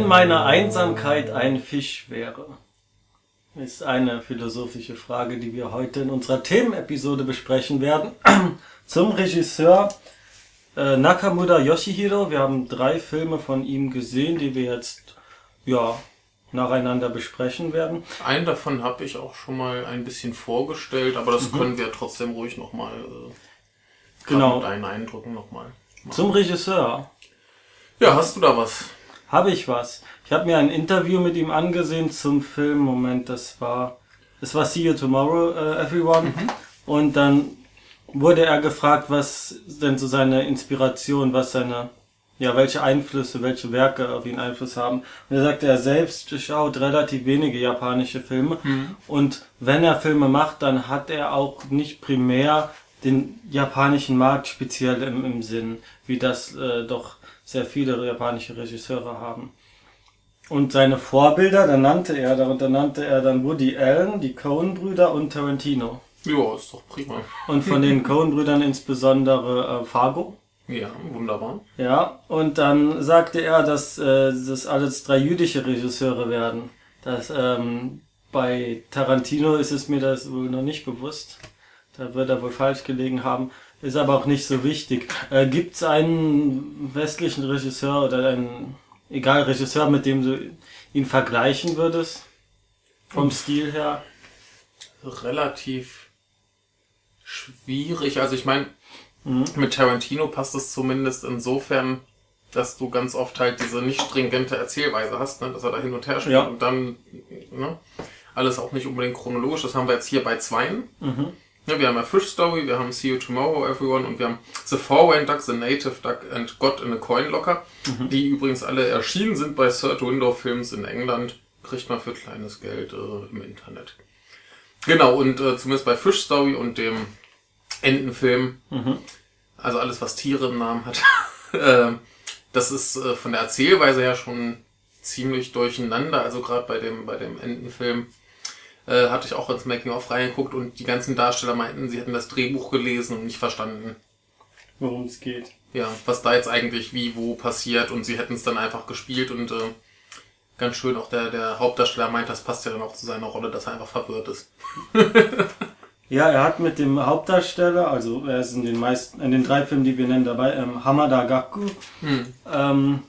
Wenn meine Einsamkeit ein Fisch wäre, ist eine philosophische Frage, die wir heute in unserer Themenepisode besprechen werden. Zum Regisseur äh, Nakamura Yoshihiro. Wir haben drei Filme von ihm gesehen, die wir jetzt ja nacheinander besprechen werden. Einen davon habe ich auch schon mal ein bisschen vorgestellt, aber das mhm. können wir trotzdem ruhig nochmal äh, genau. mit deinen Eindrücken nochmal. Zum Regisseur. Ja, hast du da was? Habe ich was. Ich habe mir ein Interview mit ihm angesehen zum Film. Moment, das war, das war See You Tomorrow, uh, Everyone. Mhm. Und dann wurde er gefragt, was denn so seine Inspiration, was seine, ja, welche Einflüsse, welche Werke auf ihn Einfluss haben. Und er sagte, er selbst schaut relativ wenige japanische Filme. Mhm. Und wenn er Filme macht, dann hat er auch nicht primär den japanischen Markt speziell im, im Sinn, wie das äh, doch sehr viele japanische Regisseure haben. Und seine Vorbilder, da nannte er, darunter nannte er dann Woody Allen, die Coen-Brüder und Tarantino. Ja, ist doch prima. Und von den Coen-Brüdern insbesondere äh, Fargo. Ja, wunderbar. Ja, und dann sagte er, dass äh, das alles drei jüdische Regisseure werden. Das, ähm, bei Tarantino ist es mir das wohl noch nicht bewusst. Da wird er wohl falsch gelegen haben. Ist aber auch nicht so wichtig. Äh, Gibt es einen westlichen Regisseur oder einen, egal, Regisseur, mit dem du ihn vergleichen würdest? Vom Stil her? Relativ schwierig. Also ich meine, mhm. mit Tarantino passt es zumindest insofern, dass du ganz oft halt diese nicht stringente Erzählweise hast, ne? dass er da hin und her spielt ja. und dann ne? alles auch nicht unbedingt chronologisch. Das haben wir jetzt hier bei zweien. Mhm. Ja, wir haben ja Fish Story, wir haben See You Tomorrow Everyone und wir haben The Four-Wayne Duck, The Native Duck and God in a Coin Locker, mhm. die übrigens alle erschienen sind bei Third Window Films in England. Kriegt man für kleines Geld äh, im Internet. Genau, und äh, zumindest bei Fish Story und dem Entenfilm, mhm. also alles, was Tiere im Namen hat, äh, das ist äh, von der Erzählweise her schon ziemlich durcheinander. Also gerade bei dem, bei dem Entenfilm äh, hatte ich auch ins Making-of reingeguckt und die ganzen Darsteller meinten, sie hätten das Drehbuch gelesen und nicht verstanden. Worum es geht. Ja, was da jetzt eigentlich wie, wo passiert und sie hätten es dann einfach gespielt und äh, ganz schön auch der, der Hauptdarsteller meint, das passt ja dann auch zu seiner Rolle, dass er einfach verwirrt ist. ja, er hat mit dem Hauptdarsteller, also er ist in den meisten, in den drei Filmen, die wir nennen, dabei, ähm, Hamada Gaku, hm. ähm,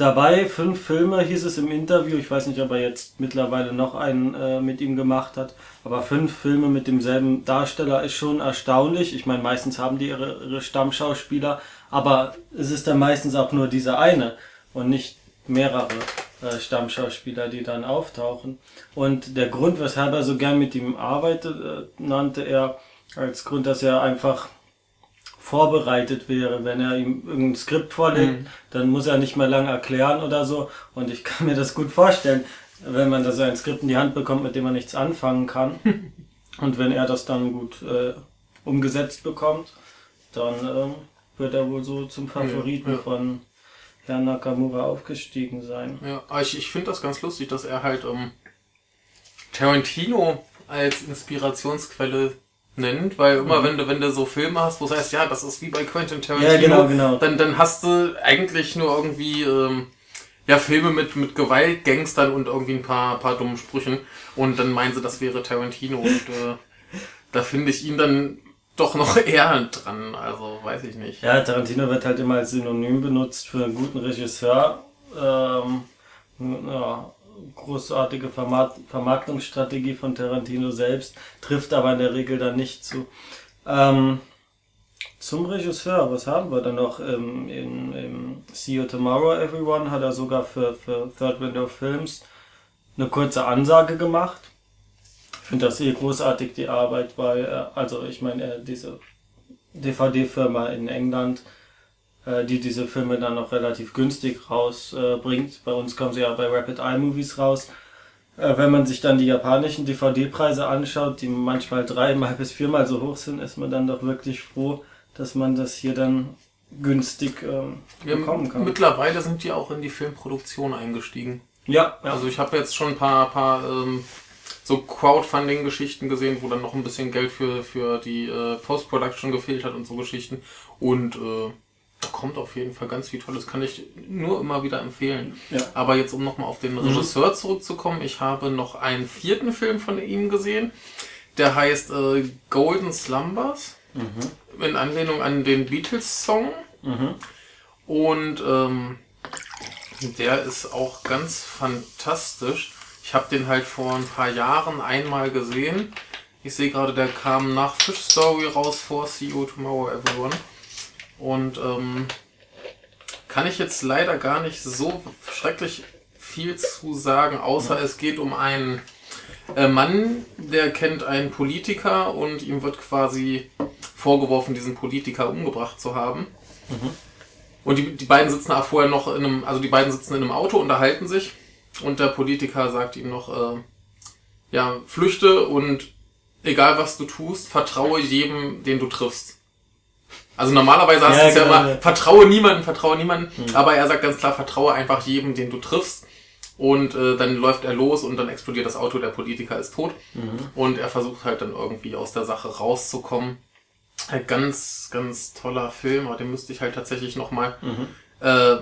dabei. Fünf Filme hieß es im Interview. Ich weiß nicht, ob er jetzt mittlerweile noch einen äh, mit ihm gemacht hat. Aber fünf Filme mit demselben Darsteller ist schon erstaunlich. Ich meine, meistens haben die ihre, ihre Stammschauspieler. Aber es ist dann meistens auch nur dieser eine und nicht mehrere äh, Stammschauspieler, die dann auftauchen. Und der Grund, weshalb er so gern mit ihm arbeitet, äh, nannte er als Grund, dass er einfach vorbereitet wäre. Wenn er ihm irgendein Skript vorlegt, mhm. dann muss er nicht mehr lange erklären oder so. Und ich kann mir das gut vorstellen, wenn man da so ein Skript in die Hand bekommt, mit dem man nichts anfangen kann. Und wenn er das dann gut äh, umgesetzt bekommt, dann äh, wird er wohl so zum Favoriten ja, ja. von Herrn Nakamura aufgestiegen sein. Ja, aber ich, ich finde das ganz lustig, dass er halt ähm, Tarantino als Inspirationsquelle nennt, weil immer mhm. wenn du, wenn du so Filme hast, wo du sagst, ja, das ist wie bei Quentin Tarantino, ja, genau, genau. Dann, dann hast du eigentlich nur irgendwie ähm, ja, Filme mit, mit Gewalt, Gangstern und irgendwie ein paar, paar dummen Sprüchen und dann meinen sie, das wäre Tarantino und äh, da finde ich ihn dann doch noch eher dran, also weiß ich nicht. Ja, Tarantino wird halt immer als Synonym benutzt für einen guten Regisseur. Ähm, ja, großartige Vermarkt Vermarktungsstrategie von Tarantino selbst, trifft aber in der Regel dann nicht zu. Ähm, zum Regisseur, was haben wir da noch? Im, im, im See You Tomorrow Everyone hat er sogar für, für Third Window Films eine kurze Ansage gemacht. Ich finde das eh großartig, die Arbeit, weil, äh, also ich meine, diese DVD-Firma in England äh, die diese Filme dann noch relativ günstig rausbringt. Äh, bei uns kommen sie ja bei Rapid Eye Movies raus. Äh, wenn man sich dann die japanischen DVD-Preise anschaut, die manchmal dreimal bis viermal so hoch sind, ist man dann doch wirklich froh, dass man das hier dann günstig ähm, bekommen kann. Mittlerweile sind die auch in die Filmproduktion eingestiegen. Ja, ja. Also ich habe jetzt schon ein paar, paar ähm, so Crowdfunding-Geschichten gesehen, wo dann noch ein bisschen Geld für, für die äh, Post-Production gefehlt hat und so Geschichten. Und äh, Da kommt auf jeden Fall ganz viel Tolles, kann ich nur immer wieder empfehlen. Ja. Aber jetzt, um nochmal auf den Regisseur zurückzukommen, ich habe noch einen vierten Film von ihm gesehen. Der heißt äh, Golden Slumbers. In Anlehnung an den Beatles-Song. Und ähm, der ist auch ganz fantastisch. Ich habe den halt vor ein paar Jahren einmal gesehen. Ich sehe gerade, der kam nach Fish Story raus vor See You Tomorrow Everyone. Und ähm, kann ich jetzt leider gar nicht so schrecklich viel zu sagen, außer es geht um einen äh, Mann, der kennt einen Politiker und ihm wird quasi vorgeworfen, diesen Politiker umgebracht zu haben. Und die, die beiden sitzen auch vorher noch in einem, also die beiden sitzen in einem Auto, unterhalten sich und der Politiker sagt ihm noch, äh, ja, flüchte und egal was du tust, vertraue jedem, den du triffst. Also normalerweise hast Ja, du es ja genau, immer, vertraue niemanden, vertraue niemanden, aber er sagt ganz klar, vertraue einfach jedem, den du triffst. Und äh, dann läuft er los und dann explodiert das Auto, der Politiker ist tot. Und er versucht halt dann irgendwie aus der Sache rauszukommen. Ein ganz, ganz toller Film, aber den müsste ich halt tatsächlich nochmal äh,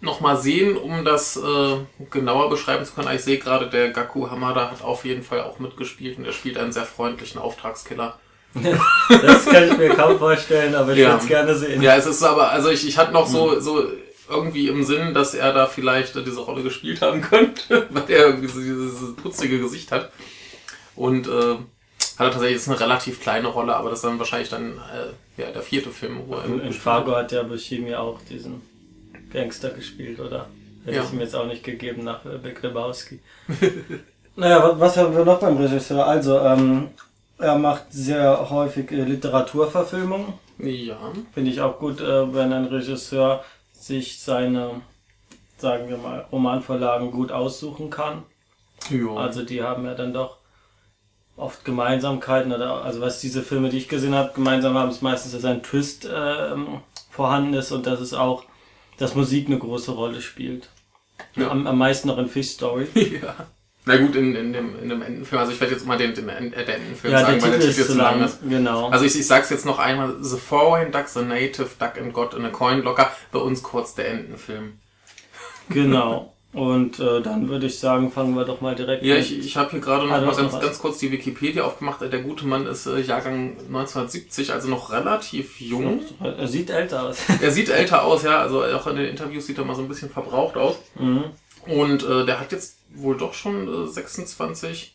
noch mal sehen, um das äh, genauer beschreiben zu können. Ich sehe gerade, der Gaku Hamada hat auf jeden Fall auch mitgespielt und er spielt einen sehr freundlichen Auftragskiller. Das kann ich mir kaum vorstellen, aber ich Ja. würde es gerne sehen. Ja, es ist aber, also ich, ich hatte noch so, so irgendwie im Sinn, dass er da vielleicht diese Rolle gespielt haben könnte, weil er irgendwie so dieses putzige Gesicht hat. Und äh, hat er tatsächlich jetzt eine relativ kleine Rolle, aber das ist dann wahrscheinlich dann äh, ja, der vierte Film, wo er In, in Fargo hat ja Buscemi auch diesen Gangster gespielt, oder? Hätte Ja. ich ihm jetzt auch nicht gegeben nach äh, Big Lebowski. naja, wa- was haben wir noch beim Regisseur? Also, ähm, er macht sehr häufig äh, Literaturverfilmungen. Ja. Finde ich auch gut, äh, wenn ein Regisseur sich seine, sagen wir mal, Romanvorlagen gut aussuchen kann. ja. Also die haben ja dann doch oft Gemeinsamkeiten oder also was diese Filme, die ich gesehen habe, gemeinsam haben, ist meistens, dass ein Twist ähm, vorhanden ist und dass es auch, dass Musik eine große Rolle spielt. Ja. Am, am meisten noch in Fish Story. ja. Na gut, in, in, dem, in dem Entenfilm, also ich werde jetzt mal den, den äh, Entenfilm Ja, sagen, der weil der ist Titel zu zu lang ist. Genau. Also ich, ich sag's jetzt noch einmal, The Foreign Duck, The Native Duck and God in a Coin Locker, bei uns kurz der Entenfilm. genau. Und äh, dann würde ich sagen, fangen wir doch mal direkt Ja, mit- ich, ich habe hier gerade noch Ah, mal ganz, noch ganz kurz die Wikipedia aufgemacht. Der gute Mann ist äh, Jahrgang 1970, also noch relativ jung. Er sieht älter aus. Er sieht älter aus, ja, also auch in den Interviews sieht er mal so ein bisschen verbraucht aus. mhm. Und äh, der hat jetzt wohl doch schon äh, 26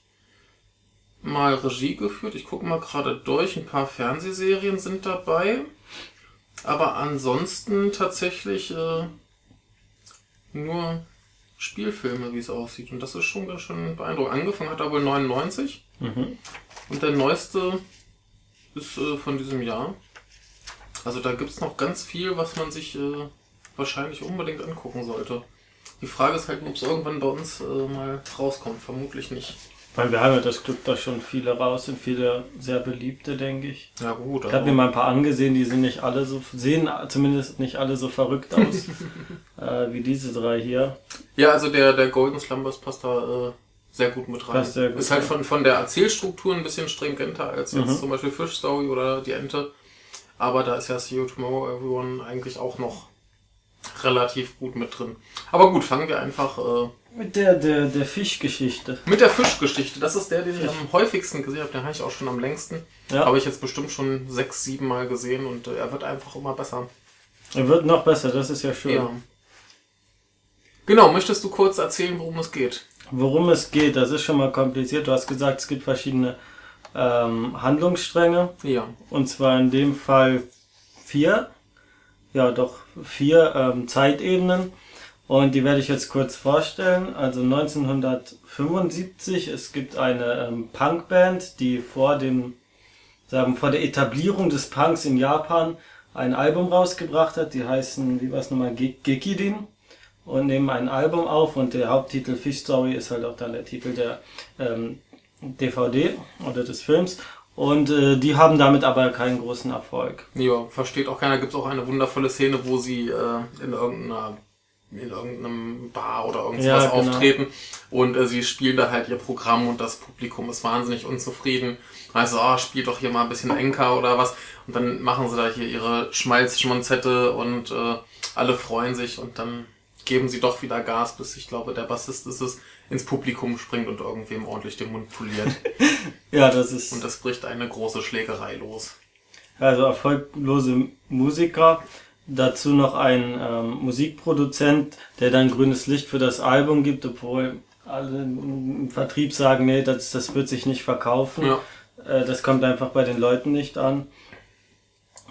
Mal Regie geführt. Ich gucke mal gerade durch. Ein paar Fernsehserien sind dabei. Aber ansonsten tatsächlich äh, nur Spielfilme, wie es aussieht. Und das ist schon ganz schön beeindruckend. Angefangen hat er wohl 99. Mhm. Und der neueste ist äh, von diesem Jahr. Also da gibt's noch ganz viel, was man sich äh, wahrscheinlich unbedingt angucken sollte. Die Frage ist halt, ob es irgendwann bei uns äh, mal rauskommt. Vermutlich nicht. Weil wir haben ja das Glück, dass schon viele raus sind, viele sehr beliebte, denke ich. Ja gut, Ich habe mir mal ein paar angesehen, die sind nicht alle so, sehen zumindest nicht alle so verrückt aus, äh, wie diese drei hier. Ja, also der, der Golden Slumbers passt da äh, sehr gut mit rein. Passt sehr gut, ist halt von, von der Erzählstruktur ein bisschen stringenter als jetzt Mhm. zum Beispiel Fish Story oder die Ente. Aber da ist ja See You Tomorrow Everyone eigentlich auch noch relativ gut mit drin. Aber gut, fangen wir einfach äh, Mit der, der, der Fischgeschichte. mit der Fischgeschichte. Das ist der, den ich am häufigsten gesehen habe. Den habe ich auch schon am längsten. Ja. Habe ich jetzt bestimmt schon sechs, sieben Mal gesehen und äh, er wird einfach immer besser. Er wird noch besser, das ist ja schön. Ja. Genau, möchtest du kurz erzählen, worum es geht? Worum es geht, das ist schon mal kompliziert. Du hast gesagt, es gibt verschiedene ähm, Handlungsstränge. Ja. Und zwar in dem Fall vier. Ja, doch vier ähm, Zeitebenen. Und die werde ich jetzt kurz vorstellen. Also 1975, es gibt eine ähm, Punkband, die vor dem, sagen, vor der Etablierung des Punks in Japan ein Album rausgebracht hat. Die heißen, wie war es nochmal, Ge- Gekidin. Und nehmen ein Album auf und der Haupttitel Fish Story ist halt auch dann der Titel der ähm, DVD oder des Films. Und äh, die haben damit aber keinen großen Erfolg. Ja, versteht auch keiner. Gibt es auch eine wundervolle Szene, wo sie äh, in irgendeiner in irgendeinem Bar oder irgendwas ja, genau. auftreten und äh, sie spielen da halt ihr Programm und das Publikum ist wahnsinnig unzufrieden. Also, oh, spielt doch hier mal ein bisschen Enker oder was. Und dann machen sie da hier ihre Schmalzschmonzette und äh, alle freuen sich und dann geben sie doch wieder Gas, bis ich glaube, der Bassist ist es, ins Publikum springt und irgendwem ordentlich den Mund poliert. ja, das ist. Und das bricht eine große Schlägerei los. Also erfolglose Musiker, dazu noch ein ähm, Musikproduzent, der dann grünes Licht für das Album gibt, obwohl alle im Vertrieb sagen, nee, das, das wird sich nicht verkaufen. Ja. Äh, das kommt einfach bei den Leuten nicht an.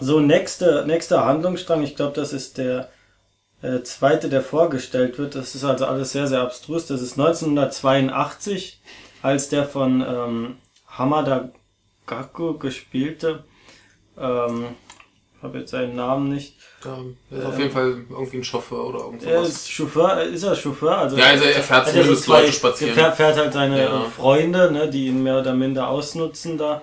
So, nächste, nächster Handlungsstrang, ich glaube, das ist der äh, zweite, der vorgestellt wird. Das ist also alles sehr, sehr abstrus. Das ist 1982, als der von ähm, Hamada Gakko gespielte, ähm, ich habe jetzt seinen Namen nicht. Ähm, ist ähm, auf jeden Fall irgendwie ein Chauffeur oder irgendwas. Er ist Chauffeur, ist er Chauffeur? Also ja, also er fährt zumindest zwei, Leute spazieren. Er fährt halt seine ja. Freunde, ne, die ihn mehr oder minder ausnutzen da,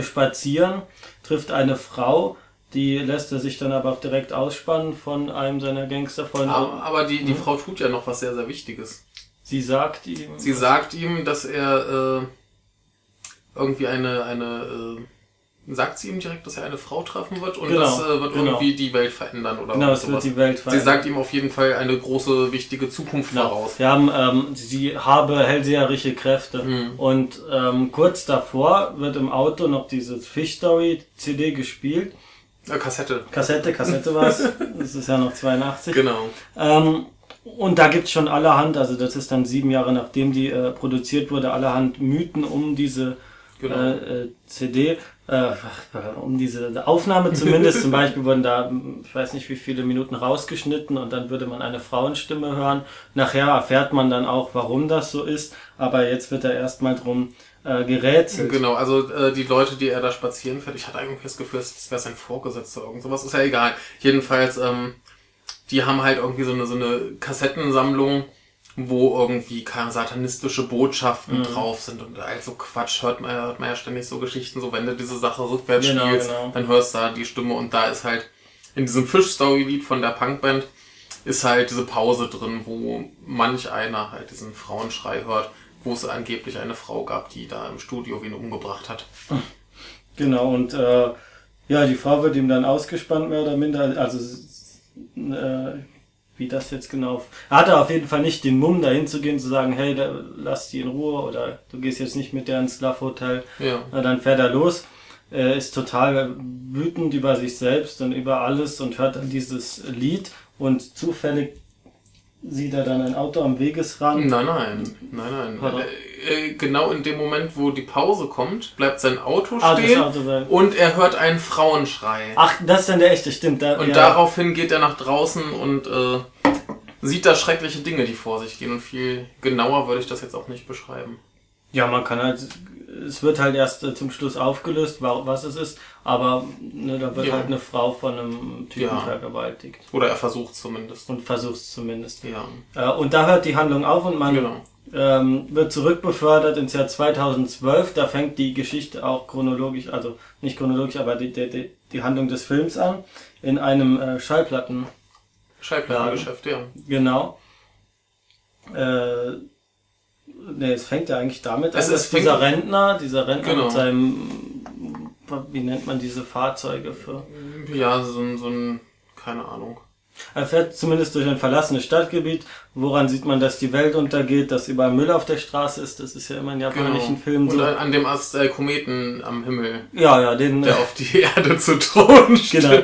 spazieren, trifft eine Frau, die lässt er sich dann aber auch direkt ausspannen von einem seiner Gangsterfreunde. Aber, aber die, die hm? Frau tut ja noch was sehr, sehr Wichtiges. Sie sagt ihm. Sie sagt ihm, dass er äh, irgendwie eine, eine äh, sagt sie ihm direkt, dass er eine Frau treffen wird und genau, das äh, wird genau. irgendwie die Welt verändern oder genau, es wird die Welt verändern. Sie sagt ihm auf jeden Fall eine große, wichtige Zukunft genau. voraus. Wir haben, ähm, sie habe hellseherische Kräfte mhm. und ähm, kurz davor wird im Auto noch diese Fish Story CD gespielt Kassette. Kassette, Kassette war es. Das ist ja noch 82. Genau. Ähm, und da gibt's schon allerhand, also das ist dann sieben Jahre nachdem die äh, produziert wurde, allerhand Mythen um diese genau. äh, äh CD, äh, um diese Aufnahme zumindest. Zum Beispiel wurden da, ich weiß nicht wie viele Minuten rausgeschnitten und dann würde man eine Frauenstimme hören. Nachher erfährt man dann auch, warum das so ist, aber jetzt wird da erstmal drum äh, gerätselt. Genau, also äh, die Leute, die er da spazieren fährt, ich hatte eigentlich das Gefühl, das wäre sein Vorgesetzter oder irgend sowas, ist ja egal. Jedenfalls, ähm, die haben halt irgendwie so eine, so eine Kassettensammlung, wo irgendwie keine satanistische Botschaften mhm. drauf sind und also Quatsch hört man, hört man ja ständig so Geschichten, so wenn du diese Sache rückwärts genau, spielst, genau. dann hörst du da die Stimme und da ist halt in diesem Fish-Story-Lied von der Punkband ist halt diese Pause drin, wo manch einer halt diesen Frauenschrei hört wo es angeblich eine Frau gab, die da im Studio wen umgebracht hat. Genau, und äh, ja, die Frau wird ihm dann ausgespannt, mehr oder minder. Also, äh, wie das jetzt genau. Er hatte auf jeden Fall nicht den Mumm, dahin zu gehen, zu sagen, hey, da, lass die in Ruhe oder du gehst jetzt nicht mit der ins Love Hotel. Ja. Na, dann fährt er los. Er ist total wütend über sich selbst und über alles und hört dann dieses Lied und zufällig sieht er dann ein Auto am Wegesrand? Nein, nein, nein, nein. Äh, äh, genau in dem Moment, wo die Pause kommt, bleibt sein Auto ah, stehen Auto und er hört einen Frauenschrei. Ach, das ist dann der echte, stimmt. Da, und ja. daraufhin geht er nach draußen und äh, sieht da schreckliche Dinge, die vor sich gehen. Und viel genauer würde ich das jetzt auch nicht beschreiben. Ja, man kann halt, es wird halt erst äh, zum Schluss aufgelöst, was es ist, aber ne, da wird ja. halt eine Frau von einem Typen ja. vergewaltigt. Oder er versucht zumindest. Und versucht zumindest. Ja. Äh, und da hört die Handlung auf und man genau. ähm, wird zurückbefördert ins Jahr 2012. Da fängt die Geschichte auch chronologisch, also nicht chronologisch, aber die, die, die Handlung des Films an, in einem äh, Schallplatten. Schallplattengeschäft, ja. Genau. Äh, Nee, es fängt ja eigentlich damit es an, dass dieser Rentner, dieser Rentner genau. mit seinem, wie nennt man diese Fahrzeuge für? Ja, so ein, so ein, keine Ahnung. Er fährt zumindest durch ein verlassenes Stadtgebiet. Woran sieht man, dass die Welt untergeht, dass überall Müll auf der Straße ist? Das ist ja immer in japanischen genau. Filmen so. Und an, dem Ast äh, Kometen am Himmel. Ja, ja, den. Der äh, auf die Erde zu drohen Genau.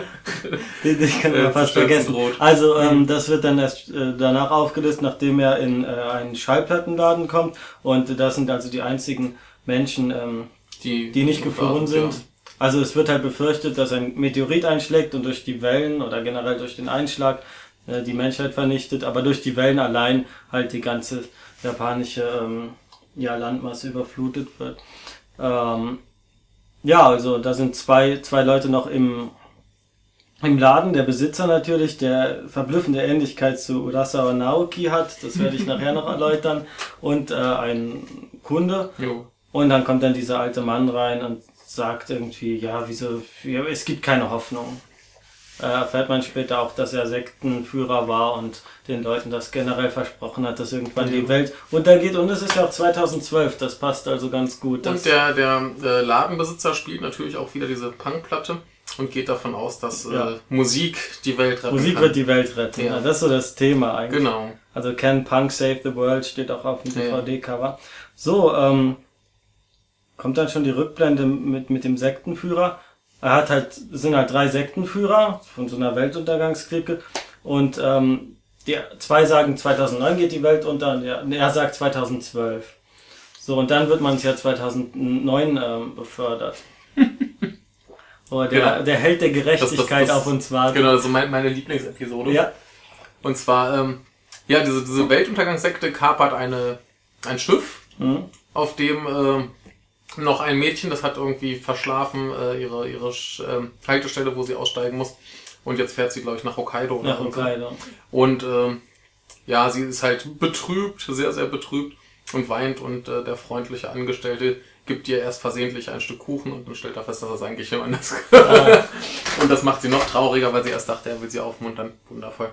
Den, den kann man äh, fast vergessen. Droht. Also, ähm, mhm. das wird dann erst äh, danach aufgelöst, nachdem er in äh, einen Schallplattenladen kommt. Und das sind also die einzigen Menschen, ähm, die, die nicht geflohen sind. Ja also es wird halt befürchtet, dass ein Meteorit einschlägt und durch die Wellen oder generell durch den Einschlag äh, die Menschheit vernichtet, aber durch die Wellen allein halt die ganze japanische ähm, ja, Landmasse überflutet wird. Ähm, ja, also da sind zwei, zwei Leute noch im, im Laden. Der Besitzer natürlich, der verblüffende Ähnlichkeit zu Urasawa Naoki hat, das werde ich nachher noch erläutern, und äh, ein Kunde. Jo. Und dann kommt dann dieser alte Mann rein und sagt irgendwie, ja, wieso, ja, es gibt keine Hoffnung. äh, erfährt man später auch, dass er Sektenführer war und den Leuten das generell versprochen hat, dass irgendwann ja. die Welt untergeht. Und es ist ja auch 2012, das passt also ganz gut. Und der, der äh, Ladenbesitzer spielt natürlich auch wieder diese Punkplatte und geht davon aus, dass äh, ja. Musik die Welt retten Musik kann. wird die Welt retten. Ja. Das ist so das Thema eigentlich. Genau. Also Can Punk Save the World steht auch auf dem DVD-Cover. So, ähm, kommt dann schon die Rückblende mit, mit dem Sektenführer. Er hat halt, sind halt drei Sektenführer von so einer Weltuntergangsklicke und ähm, die zwei sagen 2009 geht die Welt unter und er, er sagt 2012. So, und dann wird man ins Jahr 2009 ähm, befördert. Oh, der, genau. der Held der Gerechtigkeit das, das, das, auf uns wartet. Genau, das ist mein, meine Lieblingsepisode. Ja. Und zwar, ähm, ja, diese, diese Weltuntergangssekte kapert eine, ein Schiff, mhm. auf dem äh, noch ein Mädchen, das hat irgendwie verschlafen, äh, ihre, ihre äh, Haltestelle, wo sie aussteigen muss. Und jetzt fährt sie, glaube ich, nach Hokkaido. Nach Hokkaido. Und äh, ja, sie ist halt betrübt, sehr, sehr betrübt und weint und äh, der freundliche Angestellte gibt ihr erst versehentlich ein Stück Kuchen und dann stellt er fest, dass das eigentlich jemand ist. Ah. und das macht sie noch trauriger, weil sie erst dachte, er will sie aufmuntern. Wundervoll.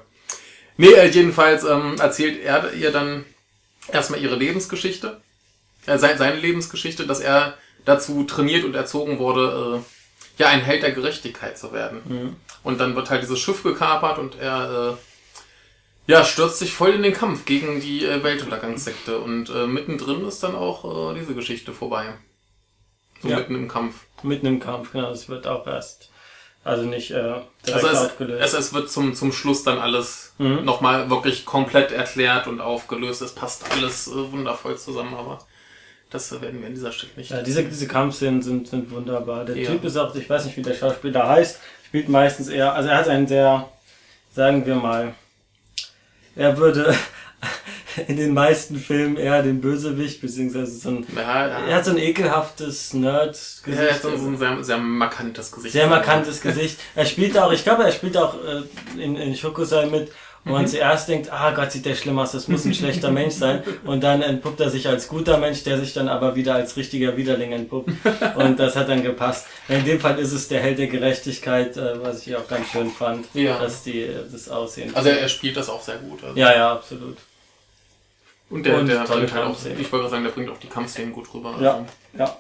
Nee, äh, jedenfalls ähm, erzählt er ihr dann erstmal ihre Lebensgeschichte, äh, seine Lebensgeschichte, dass er dazu trainiert und erzogen wurde, äh, ja, ein Held der Gerechtigkeit zu werden. Mhm. Und dann wird halt dieses Schiff gekapert und er äh, ja, stürzt sich voll in den Kampf gegen die äh, Weltuntergangssekte. Und äh, mittendrin ist dann auch äh, diese Geschichte vorbei. So ja. mitten im Kampf. Mitten im Kampf, genau. Das wird auch erst, also nicht äh, direkt also es, aufgelöst. Es, es wird zum, zum Schluss dann alles mhm. nochmal wirklich komplett erklärt und aufgelöst. Es passt alles äh, wundervoll zusammen, aber das werden wir an dieser Stelle nicht. Ja, diese, diese Kampfszenen sind, sind wunderbar. Der ja. Typ ist auch, ich weiß nicht, wie der Schauspieler heißt, spielt meistens eher, also er hat einen sehr, sagen wir mal, er würde in den meisten Filmen eher den Bösewicht, beziehungsweise so ein, ja, ja. er hat so ein ekelhaftes Nerd-Gesicht. Ja, er hat so ein sehr, sehr markantes Gesicht. Sehr markantes Gesicht. Er spielt auch, ich glaube, er spielt auch äh, in, in Shokusai mit, wo man mhm. zuerst denkt, ah Gott, sieht der schlimm aus, das muss ein schlechter Mensch sein. Und dann entpuppt er sich als guter Mensch, der sich dann aber wieder als richtiger Widerling entpuppt. Und das hat dann gepasst. In dem Fall ist es der Held der Gerechtigkeit, äh, was ich auch ganz schön fand, ja. dass die das Aussehen. Also er spielt das auch sehr gut. Also. Ja, ja, absolut. Und der, und der bringt halt auch, ich wollte gerade sagen, der bringt auch die Kampfszenen gut rüber. Ja, also. ja.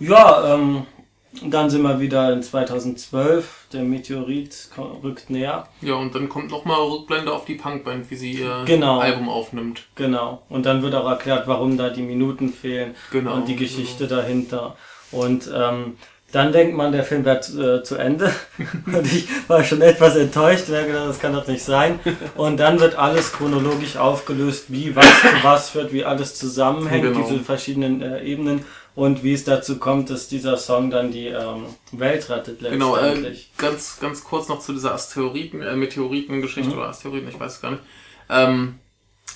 Ja, ähm, dann sind wir wieder in 2012. Der Meteorit rückt näher. Ja, und dann kommt nochmal Rückblende auf die Punkband, wie sie ihr genau. Album aufnimmt. Genau. Und dann wird auch erklärt, warum da die Minuten fehlen genau, und die Geschichte genau. dahinter. Und ähm, dann denkt man, der Film wird äh, zu Ende. Und ich war schon etwas enttäuscht, ich gedacht, das kann doch nicht sein. Und dann wird alles chronologisch aufgelöst, wie was zu was führt, wie alles zusammenhängt, genau. diese verschiedenen äh, Ebenen und wie es dazu kommt, dass dieser Song dann die ähm, Welt rettet letztendlich. Genau, äh, ganz, ganz kurz noch zu dieser Asteroiden, äh, Meteoritengeschichte mhm. oder Asteroiden, ich weiß es gar nicht. Ähm,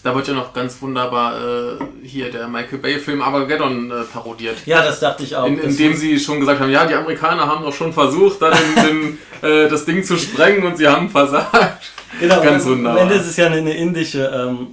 da wird ja noch ganz wunderbar äh, hier der Michael Bay-Film Armageddon äh, parodiert. Ja, das dachte ich auch. In, dem sie schon gesagt haben, ja, die Amerikaner haben doch schon versucht, dann den, äh, das Ding zu sprengen und sie haben versagt. Genau, ganz wunderbar. Am Ende ist es ja eine indische, ähm,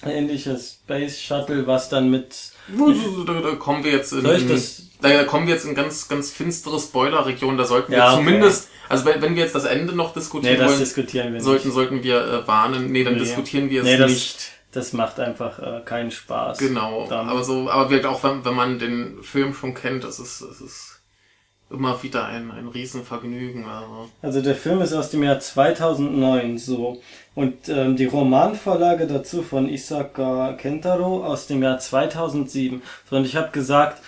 eine indische Space Shuttle, was dann mit... Da, da kommen wir jetzt in... Das da kommen wir jetzt in ganz, ganz finstere Spoiler-Region. Da sollten ja, wir zumindest, okay. also wenn, wenn wir jetzt das Ende noch diskutieren nee, das wollen, diskutieren wir sollten, nicht. sollten wir äh, warnen. Nee, dann nee. diskutieren wir es nee, nicht das macht einfach äh, keinen Spaß. Genau. Dann. Aber so, aber wirkt auch, wenn, wenn man den Film schon kennt, es ist, es ist immer wieder ein, ein Riesenvergnügen. Also. also der Film ist aus dem Jahr 2009 so. Und ähm, die Romanvorlage dazu von Isaka Kentaro aus dem Jahr 2007. So, und ich habe gesagt,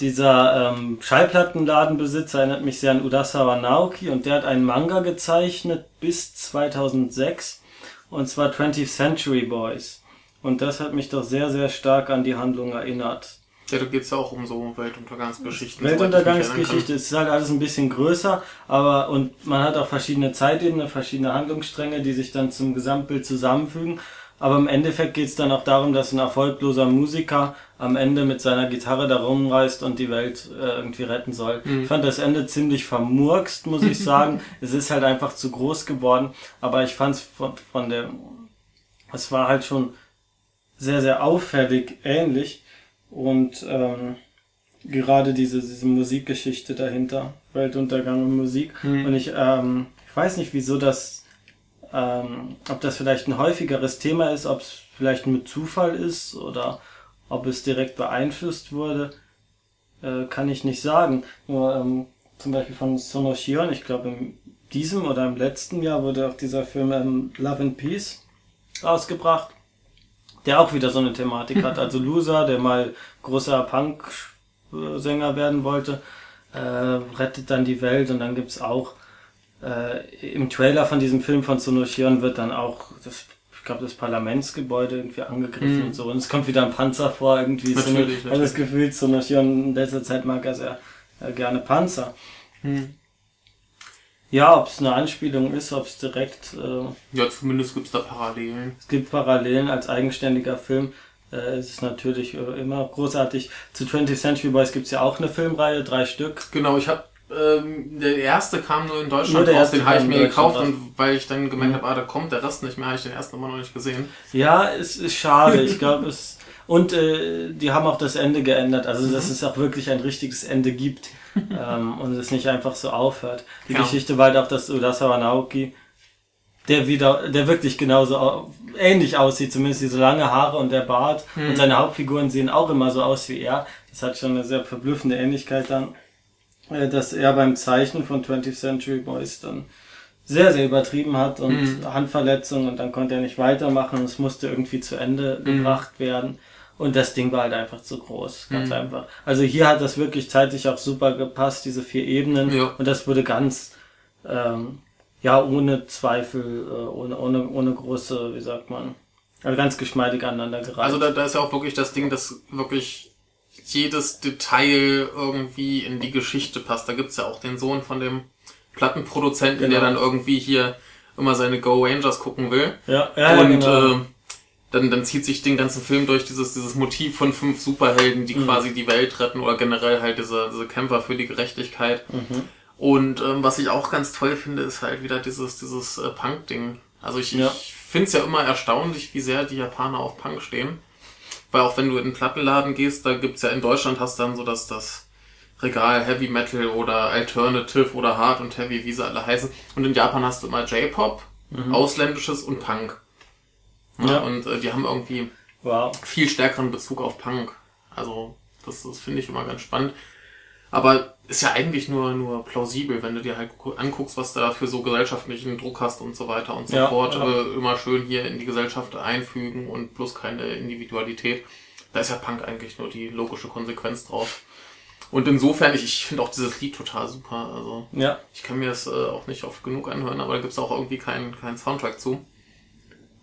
dieser ähm, Schallplattenladenbesitzer erinnert mich sehr an Urasawa Naoki und der hat einen Manga gezeichnet bis 2006 und zwar 20th Century Boys. Und das hat mich doch sehr, sehr stark an die Handlung erinnert. Ja, da geht's ja auch um so Weltuntergangsgeschichten. Weltuntergangsgeschichte ist halt alles ein bisschen größer, aber und man hat auch verschiedene Zeitebenen, verschiedene Handlungsstränge, die sich dann zum Gesamtbild zusammenfügen. Aber im Endeffekt geht's dann auch darum, dass ein erfolgloser Musiker am Ende mit seiner Gitarre da rumreist und die Welt äh, irgendwie retten soll. Mhm. Ich fand das Ende ziemlich vermurkst, muss ich sagen. es ist halt einfach zu groß geworden, aber ich fand's von, von der, es war halt schon sehr, sehr auffällig ähnlich und ähm, gerade diese, diese Musikgeschichte dahinter, Weltuntergang und Musik. Mhm. Und ich, ähm, ich weiß nicht, wieso das, ähm, ob das vielleicht ein häufigeres Thema ist, ob es vielleicht mit Zufall ist oder ob es direkt beeinflusst wurde, äh, kann ich nicht sagen. Nur ähm, zum Beispiel von Sonoshion, ich glaube in diesem oder im letzten Jahr wurde auch dieser Film ähm, Love and Peace ausgebracht, der auch wieder so eine Thematik hat. Also Loser, der mal großer Punk-Sänger werden wollte, äh, rettet dann die Welt und dann gibt's auch äh, im Trailer von diesem Film von Sonoshion wird dann auch das glaube, das Parlamentsgebäude irgendwie angegriffen mm. und so. Und es kommt wieder ein Panzer vor, irgendwie. Natürlich, so natürlich. Das Gefühl, so noch hier in letzter Zeit mag er sehr äh, gerne Panzer. Mm. Ja, ob es eine Anspielung ist, ob es direkt. Äh, ja, zumindest gibt es da Parallelen. Es gibt Parallelen als eigenständiger Film. Äh, es ist natürlich äh, immer großartig. Zu 20th Century Boys gibt es ja auch eine Filmreihe, drei Stück. Genau, ich habe ähm, der erste kam nur in Deutschland nur raus, den habe ich mir gekauft und weil ich dann gemerkt mhm. habe, ah, da kommt der Rest nicht mehr, habe ich den ersten immer noch nicht gesehen. Ja, es ist schade. Ich glaube, es und äh, die haben auch das Ende geändert, also dass mhm. es auch wirklich ein richtiges Ende gibt ähm, und es nicht einfach so aufhört. Die ja. Geschichte war halt auch, dass Urasawa Naoki, der wieder, der wirklich genauso ähnlich aussieht, zumindest diese lange Haare und der Bart mhm. und seine Hauptfiguren sehen auch immer so aus wie er. Das hat schon eine sehr verblüffende Ähnlichkeit dann. Äh, dass er beim Zeichnen von 20th Century Boys dann sehr, sehr übertrieben hat und mhm. Handverletzung und dann konnte er nicht weitermachen und es musste irgendwie zu Ende mhm. gebracht werden. Und das Ding war halt einfach zu groß, ganz mhm. einfach. Also hier hat das wirklich zeitlich auch super gepasst, diese vier Ebenen. Ja. Und das wurde ganz, ähm, ja, ohne Zweifel, äh, ohne, ohne, ohne große, wie sagt man, also ganz geschmeidig aneinander gereicht. Also da, da ist ja auch wirklich das Ding, das wirklich jedes Detail irgendwie in die Geschichte passt. Da gibt's ja auch den Sohn von dem Plattenproduzenten, genau. der dann irgendwie hier immer seine Go Rangers gucken will. Ja, ja, Und genau. äh, dann, dann zieht sich den ganzen Film durch dieses, dieses Motiv von fünf Superhelden, die mhm. quasi die Welt retten oder generell halt diese, diese Kämpfer für die Gerechtigkeit. Mhm. Und ähm, was ich auch ganz toll finde, ist halt wieder dieses, dieses äh, Punk-Ding. Also ich, ja. ich finde es ja immer erstaunlich, wie sehr die Japaner auf Punk stehen. Weil auch wenn du in den Plattenladen gehst, da gibt's ja in Deutschland hast du dann so dass das Regal Heavy Metal oder Alternative oder Hard und Heavy, wie sie alle heißen. Und in Japan hast du immer J-Pop, mhm. Ausländisches und Punk. Ja, ja. Und äh, die haben irgendwie wow. viel stärkeren Bezug auf Punk. Also das, das finde ich immer ganz spannend. Aber ist ja eigentlich nur, nur plausibel, wenn du dir halt anguckst, was du da für so gesellschaftlichen Druck hast und so weiter und so ja, fort. Ja. Äh, immer schön hier in die Gesellschaft einfügen und bloß keine Individualität. Da ist ja Punk eigentlich nur die logische Konsequenz drauf. Und insofern, ich, ich finde auch dieses Lied total super. Also ja. ich kann mir das äh, auch nicht oft genug anhören, aber da gibt's auch irgendwie keinen keinen Soundtrack zu.